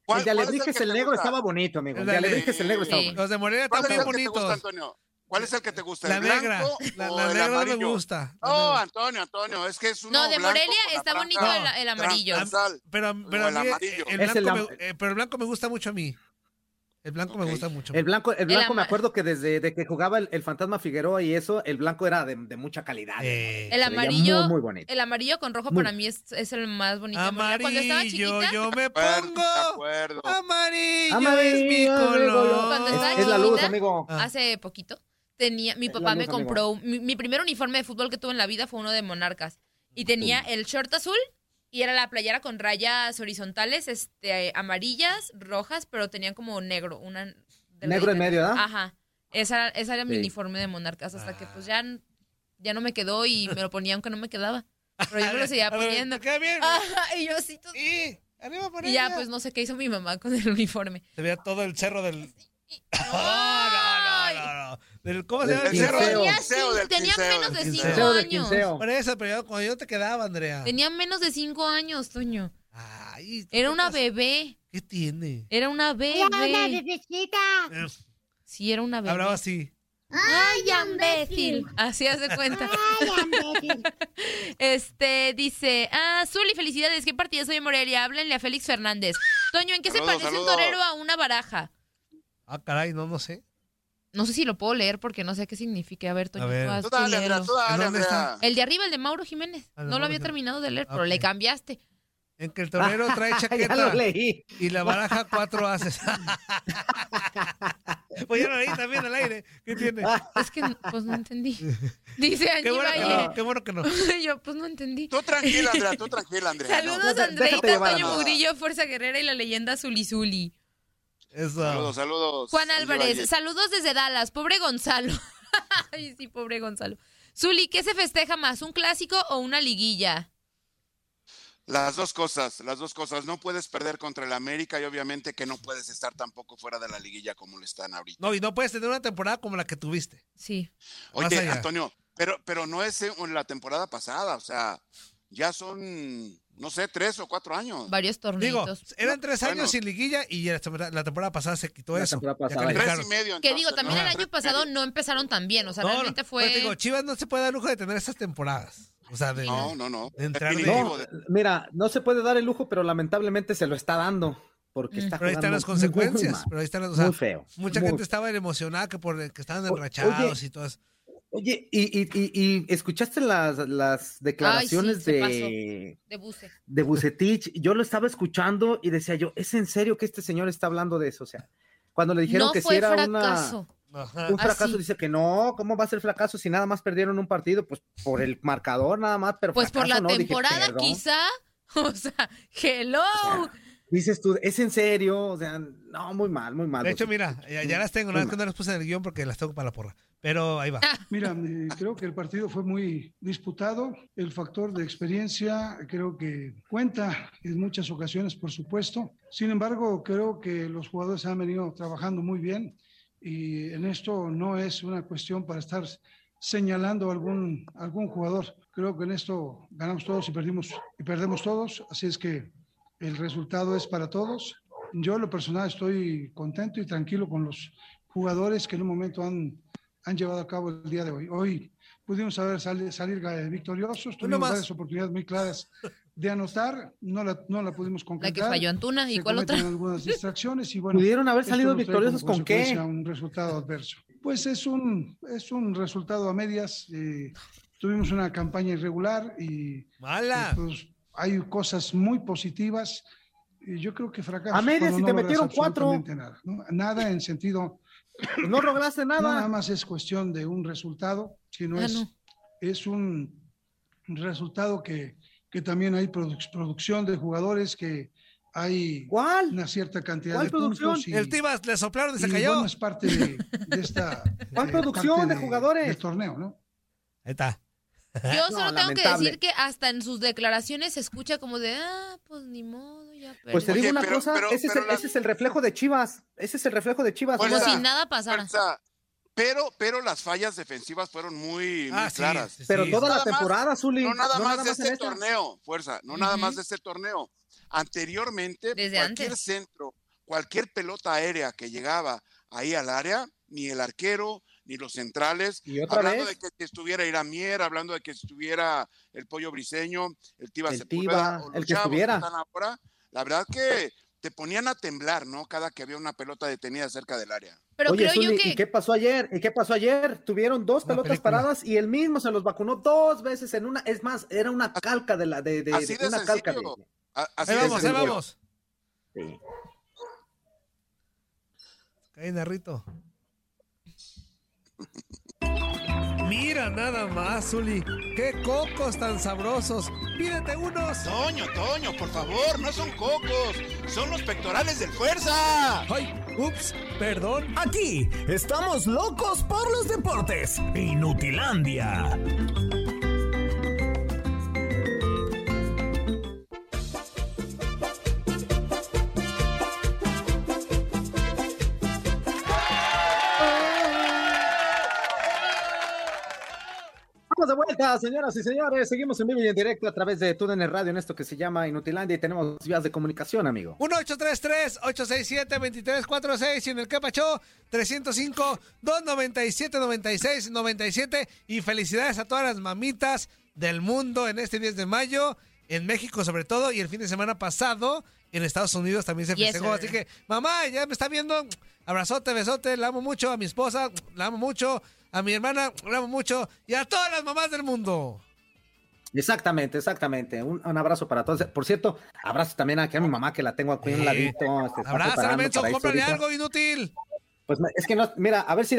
El de Alebrijes el negro estaba bonito, amigo. El de Alebrijes el negro estaba Sí. bonito. Los de Morelia ¿Cuál están es bien el que te gusta, bonitos. Antonio? ¿Cuál es el que te gusta? La ¿El negra. blanco La, o la el negra no me amarillo? gusta. No, Antonio, Antonio, es que es uno No, de blanco Morelia la está bonito el, el amarillo. transversal. Pero, pero el mí el, amarillo. el el blanco am- me, eh, pero el blanco me gusta mucho a mí. El blanco me gusta mucho. El blanco, el blanco me acuerdo que desde de que jugaba el, el fantasma Figueroa y eso, el blanco era de, de mucha calidad. Eh, El amarillo, Muy, muy bonito. el amarillo con rojo Muy- para mí es, es el más bonito. Morelia. Cuando estaba Amarillo, chiquita, yo me pongo. de acuerdo. Amarillo, Amarillo, es mi amigo, color. Cuando Es, es la luz, amigo. Ah. hace poquito, tenía, mi Es papá me compró, mi, mi primer uniforme de fútbol que tuve en la vida fue uno de Monarcas. Y tenía el short azul y era la playera con rayas horizontales, este, amarillas, rojas, pero tenían como negro, una. Negro en medio, ¿verdad? Ajá. Esa, esa era mi Sí. uniforme de Monarcas, hasta que pues ya, ya no me quedó y me lo ponía aunque no me quedaba. Pero yo me lo seguía ver, poniendo. ¿te queda bien? Ajá, y yo así todo- Sí, arriba por Y ya pues no sé qué hizo mi mamá con el uniforme. Se veía todo el cerro del. No, no, no, no, no. Del- ¿Cómo se llama el Del. Tenía, menos de cinco años. Por eso, pero yo- cuando yo te quedaba, Andrea. Tenía menos de cinco años, Toño. Ay, Era una bebé. ¿Qué tiene? Era una bebé. bebecita. Eh, Sí, era una bebé. Hablaba así. Ay, imbécil. Así hace cuenta. Ay, imbécil. Este dice, ah, Zuli, felicidades, qué partida soy de Morelia. Háblenle a Félix Fernández. Toño, ¿en qué se Saludos, parece un torero a una baraja? Ah, caray, no, no sé. No sé si lo puedo leer porque no sé qué significa. A ver, Toño, A ver. tú dale, Andrea, léelo. tú dale, ¿En dónde Andrea. El de arriba, el de Mauro Jiménez. Ah, de no Mauro lo había Jiménez. terminado de leer, pero Ok. le cambiaste. En que el torero trae ya chaqueta lo leí. y la baraja cuatro haces. pues ya lo leí también al aire. ¿Qué tiene? Es que, pues no entendí. Dice Angie Qué bueno que no, qué bueno que no. Yo, pues no entendí. Tú tranquila, Andrea, tú tranquila, Andrea. Saludos no. a Déjate Andreita, llevar, Toño. Mugrillo, Fuerza Guerrera y la leyenda Zuli Zuli. Eso. Saludos, saludos. Juan Álvarez, Valle. saludos desde Dallas. Pobre Gonzalo. Ay, sí, pobre Gonzalo. Zuli, ¿qué se festeja más, un clásico o una liguilla? Las dos cosas, las dos cosas. No puedes perder contra el América y obviamente que no puedes estar tampoco fuera de la liguilla como lo están ahorita. No, y no puedes tener una temporada como la que tuviste. Sí. Oye. Antonio, pero, pero no es en la temporada pasada, o sea, ya son, no sé, tres o cuatro años. Varios Digo, torneitos. eran tres Bueno. años sin liguilla y la temporada, la temporada pasada se quitó La eso. pasada. Tres y medio. que digo, también ¿no? el año pasado no empezaron tan bien. O sea, No, realmente pero fue. te digo, Chivas no se puede dar lujo de tener estas temporadas. O sea, de, No, no, no. de entrar de- No, de- mira, no se puede dar el lujo, pero lamentablemente se lo está dando. Porque Mm. está pero ahí están las muy consecuencias. pero ahí están las, o sea, muy feo. mucha muy gente estaba emocionada que por que estaban enrachados oye, y todo eso. Oye, y, y, y, y escuchaste las, las declaraciones de, De buce. de Bucetich. Yo lo estaba escuchando y decía yo, ¿es en serio que este señor está hablando de eso? O sea, cuando le dijeron No que si era fracaso. Ajá. una, un fracaso, Así. dice que no, ¿cómo va a ser fracaso si nada más perdieron un partido? Pues por el marcador nada más, pero Pues por fracaso la no. Temporada, quizá. O sea, hello. Dices tú, ¿es en serio? O sea, no, muy mal, muy mal. De hecho, mira, ya, ya las tengo, nada más que no las puse en el guion porque las tengo para la porra. Pero ahí va. Mira, creo que el partido fue muy disputado. El factor de experiencia creo que cuenta en muchas ocasiones, por supuesto. Sin embargo, creo que los jugadores han venido trabajando muy bien y en esto no es una cuestión para estar señalando a algún, algún jugador. Creo que en esto ganamos todos y perdimos y perdemos todos. Así es que el resultado es para todos. Yo, en lo personal, estoy contento y tranquilo con los jugadores que en un momento han, han llevado a cabo el día de hoy. Hoy pudimos saber salir, salir victoriosos, tuvimos más. varias oportunidades muy claras de anotar, no la, no la pudimos La concretar. que falló Antuna. ¿Y Se cuál otra? algunas distracciones y bueno. ¿Pudieron haber salido victoriosos con qué? Un resultado adverso. Pues es un, es un resultado a medias. eh, tuvimos una campaña irregular y Mala. pues, hay cosas muy positivas. Y yo creo que fracaso. A medias y no te metieron cuatro. Nada, ¿no? nada en sentido no lograste nada. No nada más es cuestión de un resultado, sino Ah, es, no. es un resultado que, que también hay produc- producción de jugadores, que hay una cierta cantidad ¿Cuál de producción? puntos. y- El Tibas le soplaron y se cayó. bueno, es parte de, de esta ¿Cuál eh, producción de jugadores? del torneo, ¿no? Ahí está. Yo No, solo tengo que decir que hasta en sus declaraciones se escucha como de, ah, pues ni modo, ya Pues te perdí". digo una pero- cosa, pero- ese, es el, la- ese es el reflejo de Chivas. Ese es el reflejo de Chivas. Como si nada pasara. fuerza. Pero, pero las fallas defensivas fueron muy, muy Ah, sí, claras. sí, Pero sí. toda la más- temporada, Zuli. No nada no más nada de más este esta. torneo, fuerza, no nada más de este torneo. Anteriormente, Desde cualquier antes. centro, cualquier pelota aérea que llegaba ahí al área, ni el arquero, ni los centrales, ¿Y otra hablando vez? de que estuviera Iramier, hablando de que estuviera el Pollo Briseño, el Tiba El Sepúlveda, Tiva, o el que estuviera. están ahora, la verdad que te ponían a temblar, ¿no? Cada que había una pelota detenida cerca del área. Pero Oye, creo yo Zuli, que... ¿y qué pasó ayer? ¿Y qué pasó ayer? Tuvieron dos Una pelotas película. paradas y él mismo se los vacunó dos veces en una. Es más, era una calca de la de, de, Así de una calca de. Así Ahí de vamos, ahí vamos. Sí. Ahí, Narrito. Mira nada más, Zuli. Qué cocos tan sabrosos. Pídete unos. Toño, Toño, por favor, no son cocos, son los pectorales del fuerza. Ay, ups, perdón. Aquí estamos locos por los deportes. Inutilandia. Vuelta, señoras y señores. Seguimos en vivo y en directo a través de TUDN Radio en esto que se llama Inutilandia y tenemos vías de comunicación, amigo. 1-833-867-2346 y en el que pachó 305-297-9697 y felicidades a todas las mamitas del mundo en este 10 de mayo, en México sobre todo y el fin de semana pasado en Estados Unidos también se Yes, festejó. sir. Así que, mamá, ya me está viendo, abrazote, besote, la amo mucho, a mi esposa, la amo mucho, a mi hermana, la amo mucho y a todas las mamás del mundo. Exactamente, exactamente. Un, un abrazo para todos. Por cierto, abrazo también aquí a mi mamá que la tengo aquí a un ladito. menso, para irse cómprale algo inútil. Pues es que no, mira, a ver si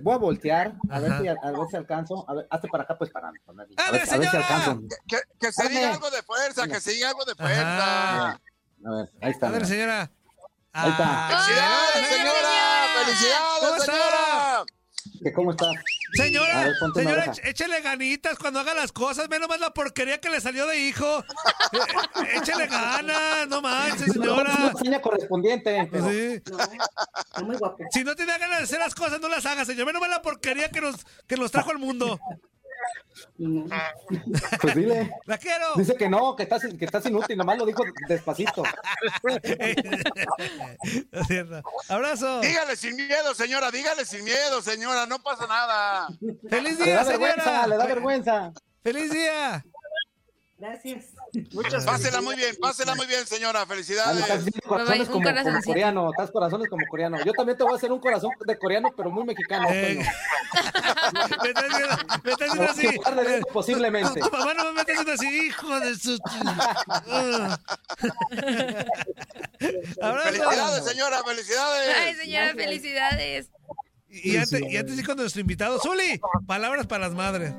voy a voltear, a ver si a, a ver si alcanzo. A ver, hazte para acá, pues para mí. A, ¡Ándale, ver, a ver si alcanzo. Que, que se diga algo de fuerza, que se diga algo de fuerza. Ajá. A ver, ahí está. A ver, señora. Ahí está. Ah, ¡Felicidades, ¡Ay, señora! señora! ¡Felicidades, señora! ¿Que ¿Cómo está? A Señora, ver, señora, éch- échele ganitas cuando haga las cosas. Ve nomás la porquería que le salió de hijo. Eh, eh, échele ganas, no manches, señora. Una seña correspondiente. Pues pero- sí. Está muy guapo. Si no tiene ganas de hacer las cosas, no las haga, señor. Ve nomás la porquería que nos, que nos trajo al mundo. Pues dile. La quiero. Dice que no, que estás, que estás inútil, nomás lo dijo despacito. Es cierto. Abrazo. Dígale sin miedo, señora, dígale sin miedo, señora, no pasa nada. Feliz Le día, vergüenza, señora. le da vergüenza. Feliz día. Gracias. Muchas Pásela muy bien, pásela muy bien, señora, Ah, estás felicidades. haciendo corazones Bye, bye, un como, como coreano, estás corazones como coreano. Yo también te voy a hacer un corazón de coreano, pero muy mexicano. Eh, me está diciendo, me así. posiblemente. Tu mamá no me está diciendo así, hijo de su. Felicidades, señora, felicidades. Ay, señora, felicidades. Y antes, y antes sí con nuestro invitado, Zuli, palabras para las madres.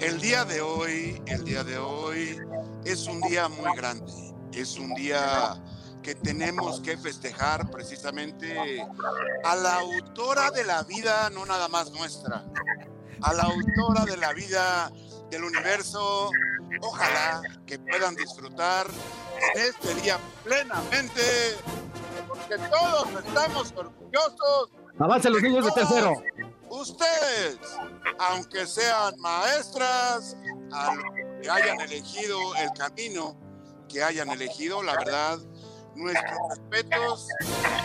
El día de hoy, el día de hoy es un día muy grande. Es un día que tenemos que festejar precisamente a la autora de la vida, no nada más nuestra, a la autora de la vida del universo. Ojalá que puedan disfrutar en este día plenamente, porque todos estamos orgullosos Avancen los niños de tercero. Ustedes, aunque sean maestras, que hayan elegido el camino que hayan elegido, la verdad, nuestros respetos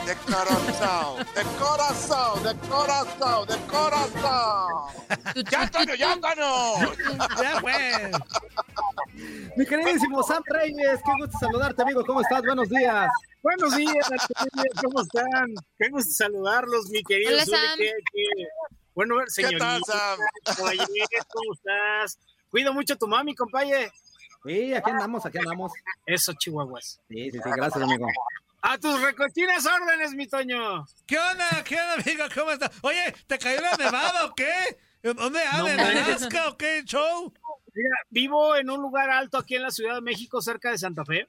de corazón, de corazón, de corazón, de corazón. ¡Ya, Antonio, ya, Antonio! Ya, pues. Mi queridísimo Sam Reyes, qué gusto saludarte, amigo. ¿Cómo estás? Buenos días. Buenos días, ¿cómo están? Qué gusto saludarlos, mi querido Hola, Sam. qué- qué- Bueno, ver, ¿Qué tal, señorita, Sam? ¿cómo estás? Cuido mucho a tu mami, compañero. Sí, aquí andamos, aquí andamos. Eso, chihuahuas. Sí, sí, sí, gracias, amigo. A tus recochinas órdenes, mi Toño. ¿Qué onda? ¿Qué onda, amigo? ¿Cómo estás? Oye, ¿te cayó la nevada o qué? ¿Dónde andas? ¿En Alaska o qué show? Mira, vivo en un lugar alto aquí en la Ciudad de México, cerca de Santa Fe.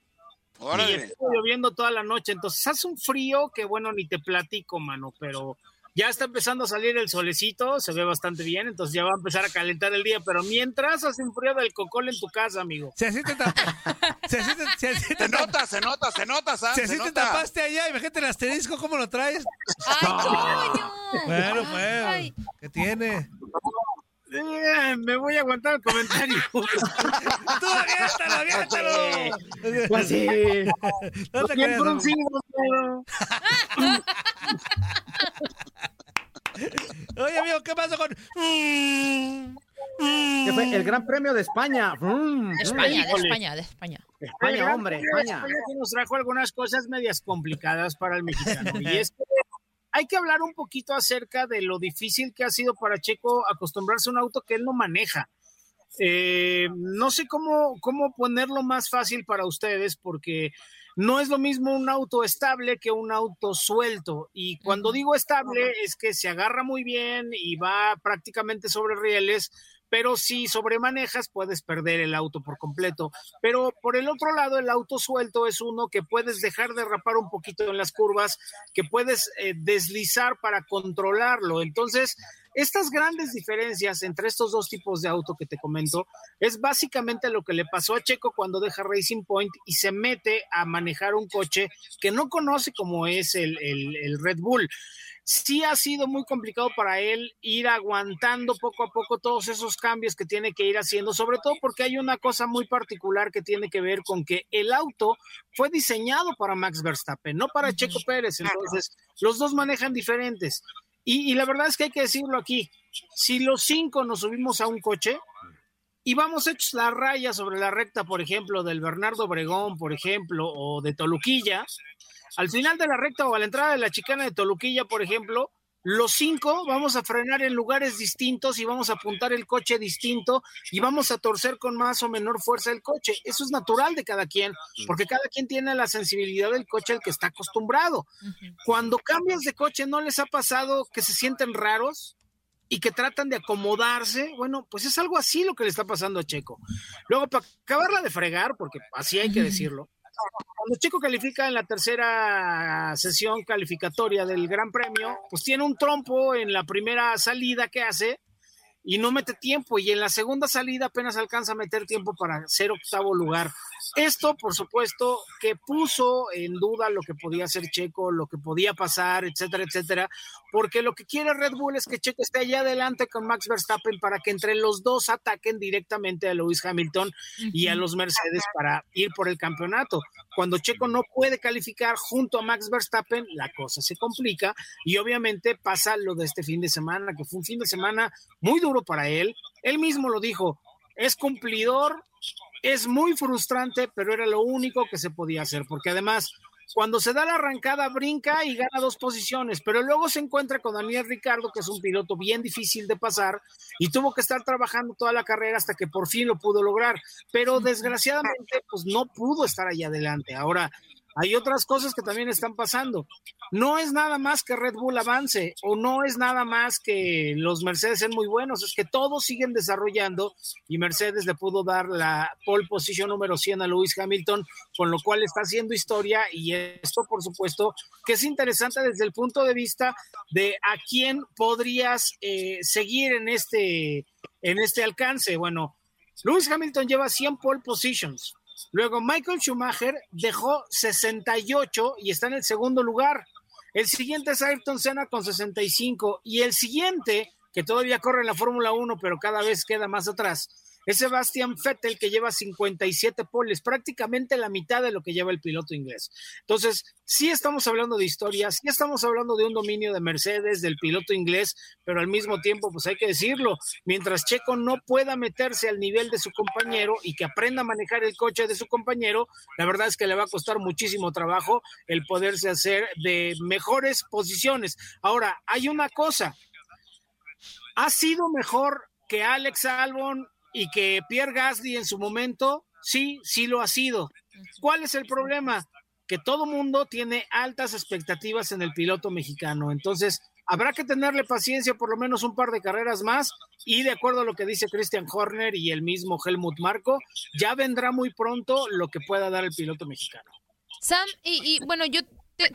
Y Órale. estuvo lloviendo toda la noche, entonces hace un frío que bueno, ni te platico, mano, pero ya está empezando a salir el solecito, se ve bastante bien, entonces ya va a empezar a calentar el día, pero mientras hace un frío del cocol en tu casa, amigo. Si así te tapa- si así te- si así te Se nota, se nota, se nota, Sam, Si se así te nota. tapaste allá, imagínate el asterisco, ¿cómo lo traes? ¡Ay, Toño! Bueno, pues, Ay. ¿qué tiene? Eh, me voy a aguantar el comentario. ¡Tú aviéntalo, aviéntalo! Pues sí. No te Bien creas, Oye, amigo, ¿qué pasó con...? Que fue el Gran Premio de España. De España, de. España, de España. España, hombre, de España. que nos trajo algunas cosas medias complicadas para el mexicano. Y es que hay que hablar un poquito acerca de lo difícil que ha sido para Checo acostumbrarse a un auto que él no maneja. Eh, no sé cómo, cómo ponerlo más fácil para ustedes porque no es lo mismo un auto estable que un auto suelto. Y cuando digo estable es que se agarra muy bien y va prácticamente sobre rieles, pero si sobremanejas puedes perder el auto por completo. Pero por el otro lado, el auto suelto es uno que puedes dejar de rapar un poquito en las curvas, que puedes eh, deslizar para controlarlo. Entonces, estas grandes diferencias entre estos dos tipos de auto que te comento es básicamente lo que le pasó a Checo cuando deja Racing Point y se mete a manejar un coche que no conoce como es el, el- el Red Bull. Sí ha sido muy complicado para él ir aguantando poco a poco todos esos cambios que tiene que ir haciendo, sobre todo porque hay una cosa muy particular que tiene que ver con que el auto fue diseñado para Max Verstappen, no para Checo Pérez. Entonces, los dos manejan diferentes. Y, y la verdad es que hay que decirlo aquí, si los cinco nos subimos a un coche y vamos hechos la raya sobre la recta, por ejemplo, del Bernardo Obregón, por ejemplo, o de Toluquilla, al final de la recta o a la entrada de la chicana de Toluquilla, por ejemplo, los cinco vamos a frenar en lugares distintos y vamos a apuntar el coche distinto y vamos a torcer con más o menor fuerza el coche. Eso es natural de cada quien, porque cada quien tiene la sensibilidad del coche al que está acostumbrado. Cuando cambias de coche, ¿no les ha pasado que se sienten raros? y que tratan de acomodarse, bueno, pues es algo así lo que le está pasando a Checo. Luego, para acabarla de fregar, porque así hay que decirlo, cuando Checo califica en la tercera sesión calificatoria del Gran Premio, pues tiene un trompo en la primera salida que hace y no mete tiempo y en la segunda salida apenas alcanza a meter tiempo para ser octavo lugar. Esto, por supuesto, que puso en duda lo que podía hacer Checo, lo que podía pasar, etcétera, etcétera, porque lo que quiere Red Bull es que Checo esté allá adelante con Max Verstappen para que entre los dos ataquen directamente a Lewis Hamilton y a los Mercedes para ir por el campeonato. Cuando Checo no puede calificar junto a Max Verstappen, la cosa se complica y obviamente pasa lo de este fin de semana, que fue un fin de semana muy duro para él. Él mismo lo dijo, es cumplidor, es muy frustrante, pero era lo único que se podía hacer, porque además cuando se da la arrancada brinca y gana dos posiciones, pero luego se encuentra con Daniel Ricardo, que es un piloto bien difícil de pasar y tuvo que estar trabajando toda la carrera hasta que por fin lo pudo lograr, pero desgraciadamente pues no pudo estar ahí adelante. Ahora, hay otras cosas que también están pasando. No es nada más que Red Bull avance o no es nada más que los Mercedes sean muy buenos, es que todos siguen desarrollando y Mercedes le pudo dar la pole position número 100 a Lewis Hamilton, con lo cual está haciendo historia y esto por supuesto que es interesante desde el punto de vista de a quién podrías eh, seguir en este, en este alcance. Bueno, Lewis Hamilton lleva 100 pole positions. Luego Michael Schumacher dejó 68 y está en el segundo lugar. El siguiente es Ayrton Senna con 65 y el siguiente, que todavía corre en la Fórmula 1, pero cada vez queda más atrás, es Sebastian Vettel que lleva 57 poles, prácticamente la mitad de lo que lleva el piloto inglés. Entonces, sí estamos hablando de historias, sí estamos hablando de un dominio de Mercedes, del piloto inglés, pero al mismo tiempo, pues hay que decirlo, mientras Checo no pueda meterse al nivel de su compañero y que aprenda a manejar el coche de su compañero, la verdad es que le va a costar muchísimo trabajo el poderse hacer de mejores posiciones. Ahora, hay una cosa, ha sido mejor que Alex Albon y que Pierre Gasly en su momento, sí, sí lo ha sido. ¿Cuál es el problema? que todo mundo tiene altas expectativas en el piloto mexicano. Entonces, habrá que tenerle paciencia por lo menos un par de carreras más y de acuerdo a lo que dice Christian Horner y el mismo Helmut Marco, ya vendrá muy pronto lo que pueda dar el piloto mexicano. Sam, y, bueno, yo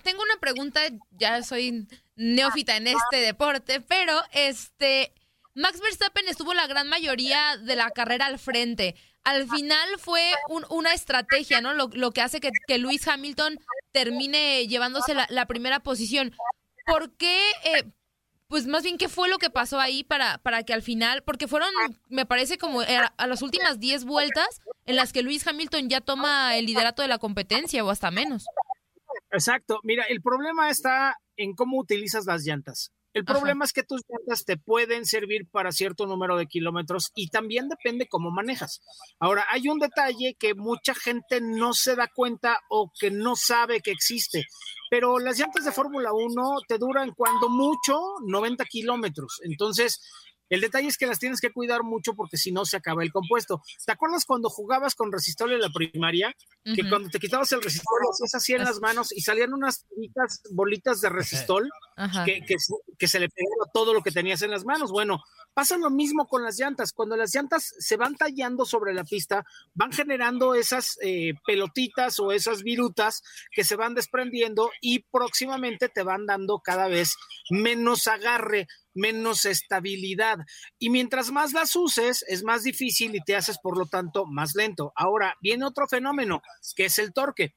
tengo una pregunta, ya soy neófita en este deporte, pero este, Max Verstappen estuvo la gran mayoría de la carrera al frente. Al final fue una estrategia, ¿no? Lo, que hace que, Lewis Hamilton termine llevándose la, primera posición. ¿Por qué? Eh, pues más bien, ¿qué fue lo que pasó ahí para, para que al final, porque fueron, me parece como a, las últimas 10 vueltas en las que Lewis Hamilton ya toma el liderato de la competencia o hasta menos? Exacto. Mira, el problema está en cómo utilizas las llantas. El problema es que tus llantas te pueden servir para cierto número de kilómetros y también depende cómo manejas. Ahora, hay un detalle que mucha gente no se da cuenta o que no sabe que existe, pero las llantas de Fórmula 1 te duran cuando mucho 90 kilómetros. Entonces, el detalle es que las tienes que cuidar mucho porque si no se acaba el compuesto. ¿Te acuerdas cuando jugabas con resistol en la primaria? Que cuando te quitabas el resistol lo hacías así en las manos y salían unas bolitas de resistol que, que, se le pegaba todo lo que tenías en las manos. Bueno, pasa lo mismo con las llantas. Cuando las llantas se van tallando sobre la pista, van generando esas eh, pelotitas o esas virutas que se van desprendiendo y próximamente te van dando cada vez menos agarre menos estabilidad. Y mientras más las uses, es más difícil y te haces, por lo tanto, más lento. Ahora, viene otro fenómeno, que es el torque.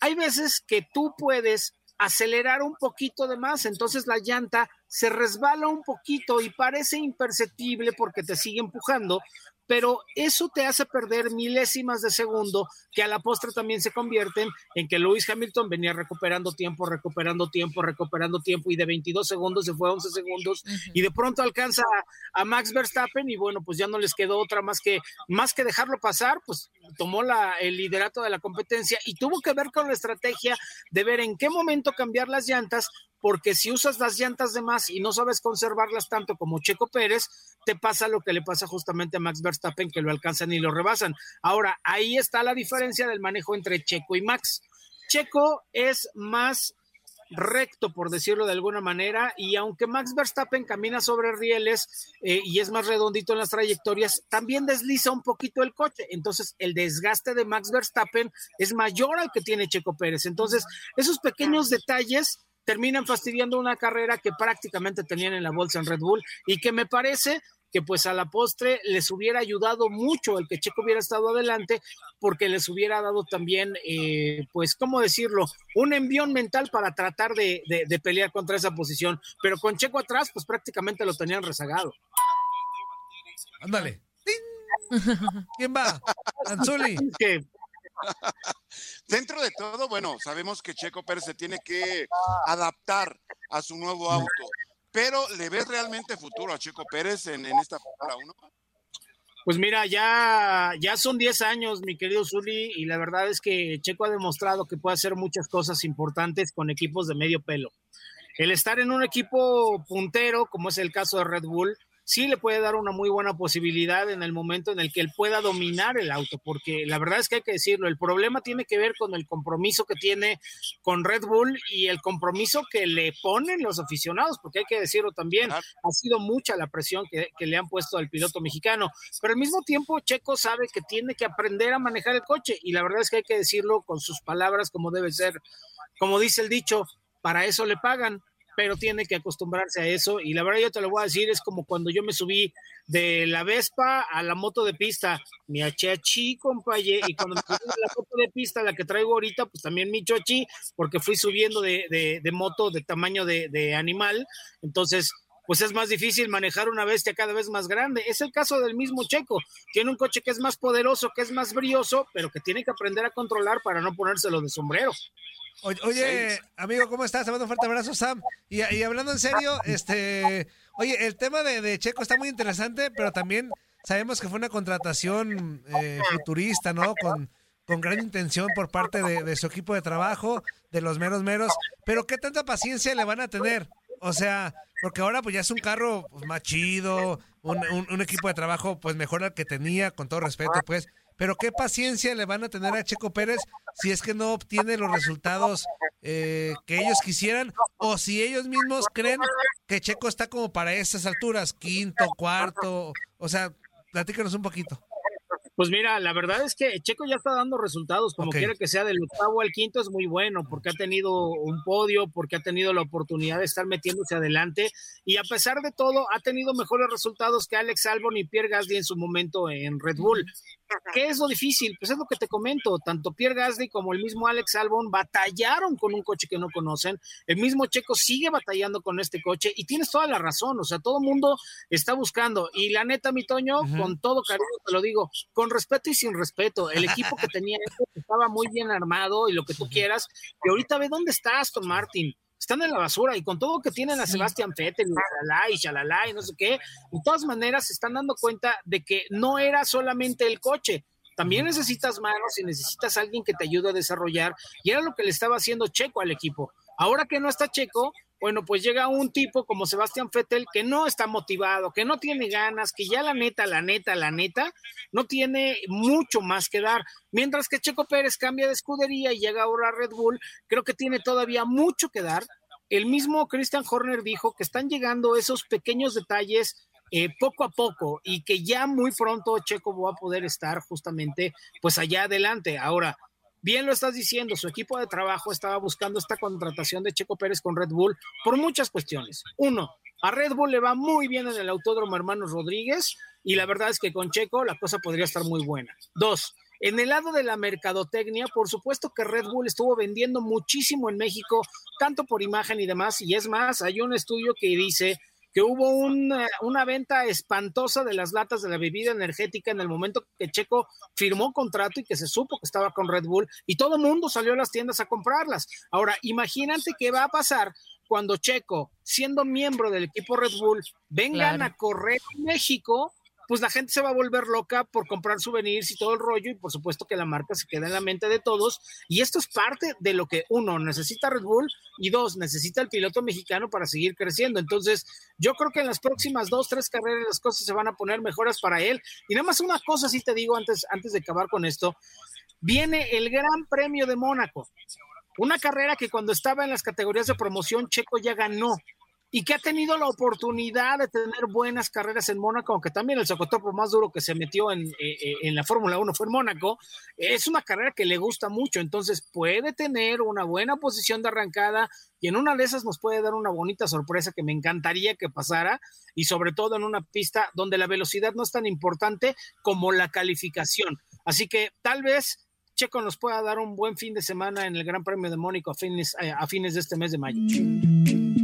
Hay veces que tú puedes acelerar un poquito de más, entonces la llanta se resbala un poquito y parece imperceptible porque te sigue empujando, pero eso te hace perder milésimas de segundo que a la postre también se convierten en que Lewis Hamilton venía recuperando tiempo, recuperando tiempo, recuperando tiempo y de 22 segundos se fue a 11 segundos y de pronto alcanza a, Max Verstappen y bueno, pues ya no les quedó otra más que más que dejarlo pasar, pues tomó la, el liderato de la competencia y tuvo que ver con la estrategia de ver en qué momento cambiar las llantas porque si usas las llantas de más y no sabes conservarlas tanto como Checo Pérez, te pasa lo que le pasa justamente a Max Verstappen, que lo alcanzan y lo rebasan. Ahora, ahí está la diferencia del manejo entre Checo y Max. Checo es más recto, por decirlo de alguna manera, y aunque Max Verstappen camina sobre rieles eh, y es más redondito en las trayectorias, también desliza un poquito el coche. Entonces, el desgaste de Max Verstappen es mayor al que tiene Checo Pérez. Entonces, esos pequeños detalles terminan fastidiando una carrera que prácticamente tenían en la bolsa en Red Bull y que me parece que pues a la postre les hubiera ayudado mucho el que Checo hubiera estado adelante porque les hubiera dado también, eh, pues, ¿cómo decirlo? Un envión mental para tratar de, de, pelear contra esa posición. Pero con Checo atrás, pues prácticamente lo tenían rezagado. Ándale. ¿Quién va? Anzuli. Dentro de todo, bueno, sabemos que Checo Pérez se tiene que adaptar a su nuevo auto, pero ¿le ves realmente futuro a Checo Pérez en, esta Fórmula 1? Pues mira, ya, ya son 10 años, mi querido Zuli, y la verdad es que Checo ha demostrado que puede hacer muchas cosas importantes con equipos de medio pelo. El estar en un equipo puntero, como es el caso de Red Bull, sí le puede dar una muy buena posibilidad en el momento en el que él pueda dominar el auto, porque la verdad es que hay que decirlo, el problema tiene que ver con el compromiso que tiene con Red Bull y el compromiso que le ponen los aficionados, porque hay que decirlo también, ha sido mucha la presión que, que le han puesto al piloto mexicano, pero al mismo tiempo Checo sabe que tiene que aprender a manejar el coche y la verdad es que hay que decirlo con sus palabras como debe ser, como dice el dicho, para eso le pagan pero tiene que acostumbrarse a eso. Y la verdad yo te lo voy a decir, es como cuando yo me subí de la Vespa a la moto de pista, mi achachi, compañe, y cuando me subí de la moto de pista, la que traigo ahorita, pues también mi chochi, porque fui subiendo de, de, moto de tamaño de, de animal, entonces pues es más difícil manejar una bestia cada vez más grande. Es el caso del mismo Checo. Tiene un coche que es más poderoso, que es más brioso, pero que tiene que aprender a controlar para no ponérselo de sombrero. Oye, amigo, ¿cómo estás? Te mando un fuerte abrazo, Sam. Y, hablando en serio, este, oye, el tema de, Checo está muy interesante, pero también sabemos que fue una contratación eh, futurista, ¿no? Con, con gran intención por parte de, su equipo de trabajo, de los meros meros. Pero ¿qué tanta paciencia le van a tener? O sea, porque ahora pues ya es un carro pues, más chido, un, un, equipo de trabajo pues mejor al que tenía, con todo respeto, pues. Pero qué paciencia le van a tener a Checo Pérez si es que no obtiene los resultados eh, que ellos quisieran o si ellos mismos creen que Checo está como para esas alturas, quinto, cuarto, o sea, platícanos un poquito. Pues mira, la verdad es que Checo ya está dando resultados, como Ok. quiera que sea, del octavo al quinto es muy bueno, porque ha tenido un podio, porque ha tenido la oportunidad de estar metiéndose adelante, y a pesar de todo, ha tenido mejores resultados que Alex Albon y Pierre Gasly en su momento en Red Bull. ¿Qué es lo difícil? Pues es lo que te comento, tanto Pierre Gasly como el mismo Alex Albon batallaron con un coche que no conocen, el mismo Checo sigue batallando con este coche, y tienes toda la razón, o sea, todo el mundo está buscando, y la neta, mi Toño, con todo cariño te lo digo, con respeto y sin respeto, el equipo que tenía estaba muy bien armado y lo que tú quieras, y ahorita ve dónde está Aston Martin. Están en la basura y con todo que tienen a Sebastián Vettel y shalala y shalala y no sé qué, de todas maneras se están dando cuenta de que no era solamente el coche, también necesitas manos y necesitas alguien que te ayude a desarrollar y era lo que le estaba haciendo Checo al equipo. Ahora que no está Checo, bueno, pues llega un tipo como Sebastián Vettel que no está motivado, que no tiene ganas, que ya la neta, la neta, la neta, no tiene mucho más que dar. Mientras que Checo Pérez cambia de escudería y llega ahora a Red Bull, creo que tiene todavía mucho que dar. El mismo Christian Horner dijo que están llegando esos pequeños detalles eh, poco a poco y que ya muy pronto Checo va a poder estar justamente pues allá adelante. Ahora, bien lo estás diciendo, su equipo de trabajo estaba buscando esta contratación de Checo Pérez con Red Bull por muchas cuestiones. Uno, a Red Bull le va muy bien en el Autódromo Hermanos Rodríguez y la verdad es que con Checo la cosa podría estar muy buena. Dos, en el lado de la mercadotecnia, por supuesto que Red Bull estuvo vendiendo muchísimo en México, tanto por imagen y demás, y es más, hay un estudio que dice que hubo una, una venta espantosa de las latas de la bebida energética en el momento que Checo firmó contrato y que se supo que estaba con Red Bull y todo el mundo salió a las tiendas a comprarlas. Ahora, imagínate qué va a pasar cuando Checo, siendo miembro del equipo Red Bull, vengan Claro. a correr en México, pues la gente se va a volver loca por comprar souvenirs y todo el rollo y por supuesto que la marca se queda en la mente de todos y esto es parte de lo que uno necesita Red Bull y dos necesita el piloto mexicano para seguir creciendo. Entonces yo creo que en las próximas dos, tres carreras las cosas se van a poner mejoras para él y nada más una cosa sí te digo antes, antes de acabar con esto, viene el Gran Premio de Mónaco. Una carrera que cuando estaba en las categorías de promoción Checo ya ganó y que ha tenido la oportunidad de tener buenas carreras en Mónaco, aunque también el socotopo más duro que se metió en, eh, eh, en la Fórmula 1 fue en Mónaco, es una carrera que le gusta mucho, entonces puede tener una buena posición de arrancada y en una de esas nos puede dar una bonita sorpresa que me encantaría que pasara y sobre todo en una pista donde la velocidad no es tan importante como la calificación. Así que tal vez Checo nos pueda dar un buen fin de semana en el Gran Premio de Mónaco a fines, eh, a fines de este mes de mayo.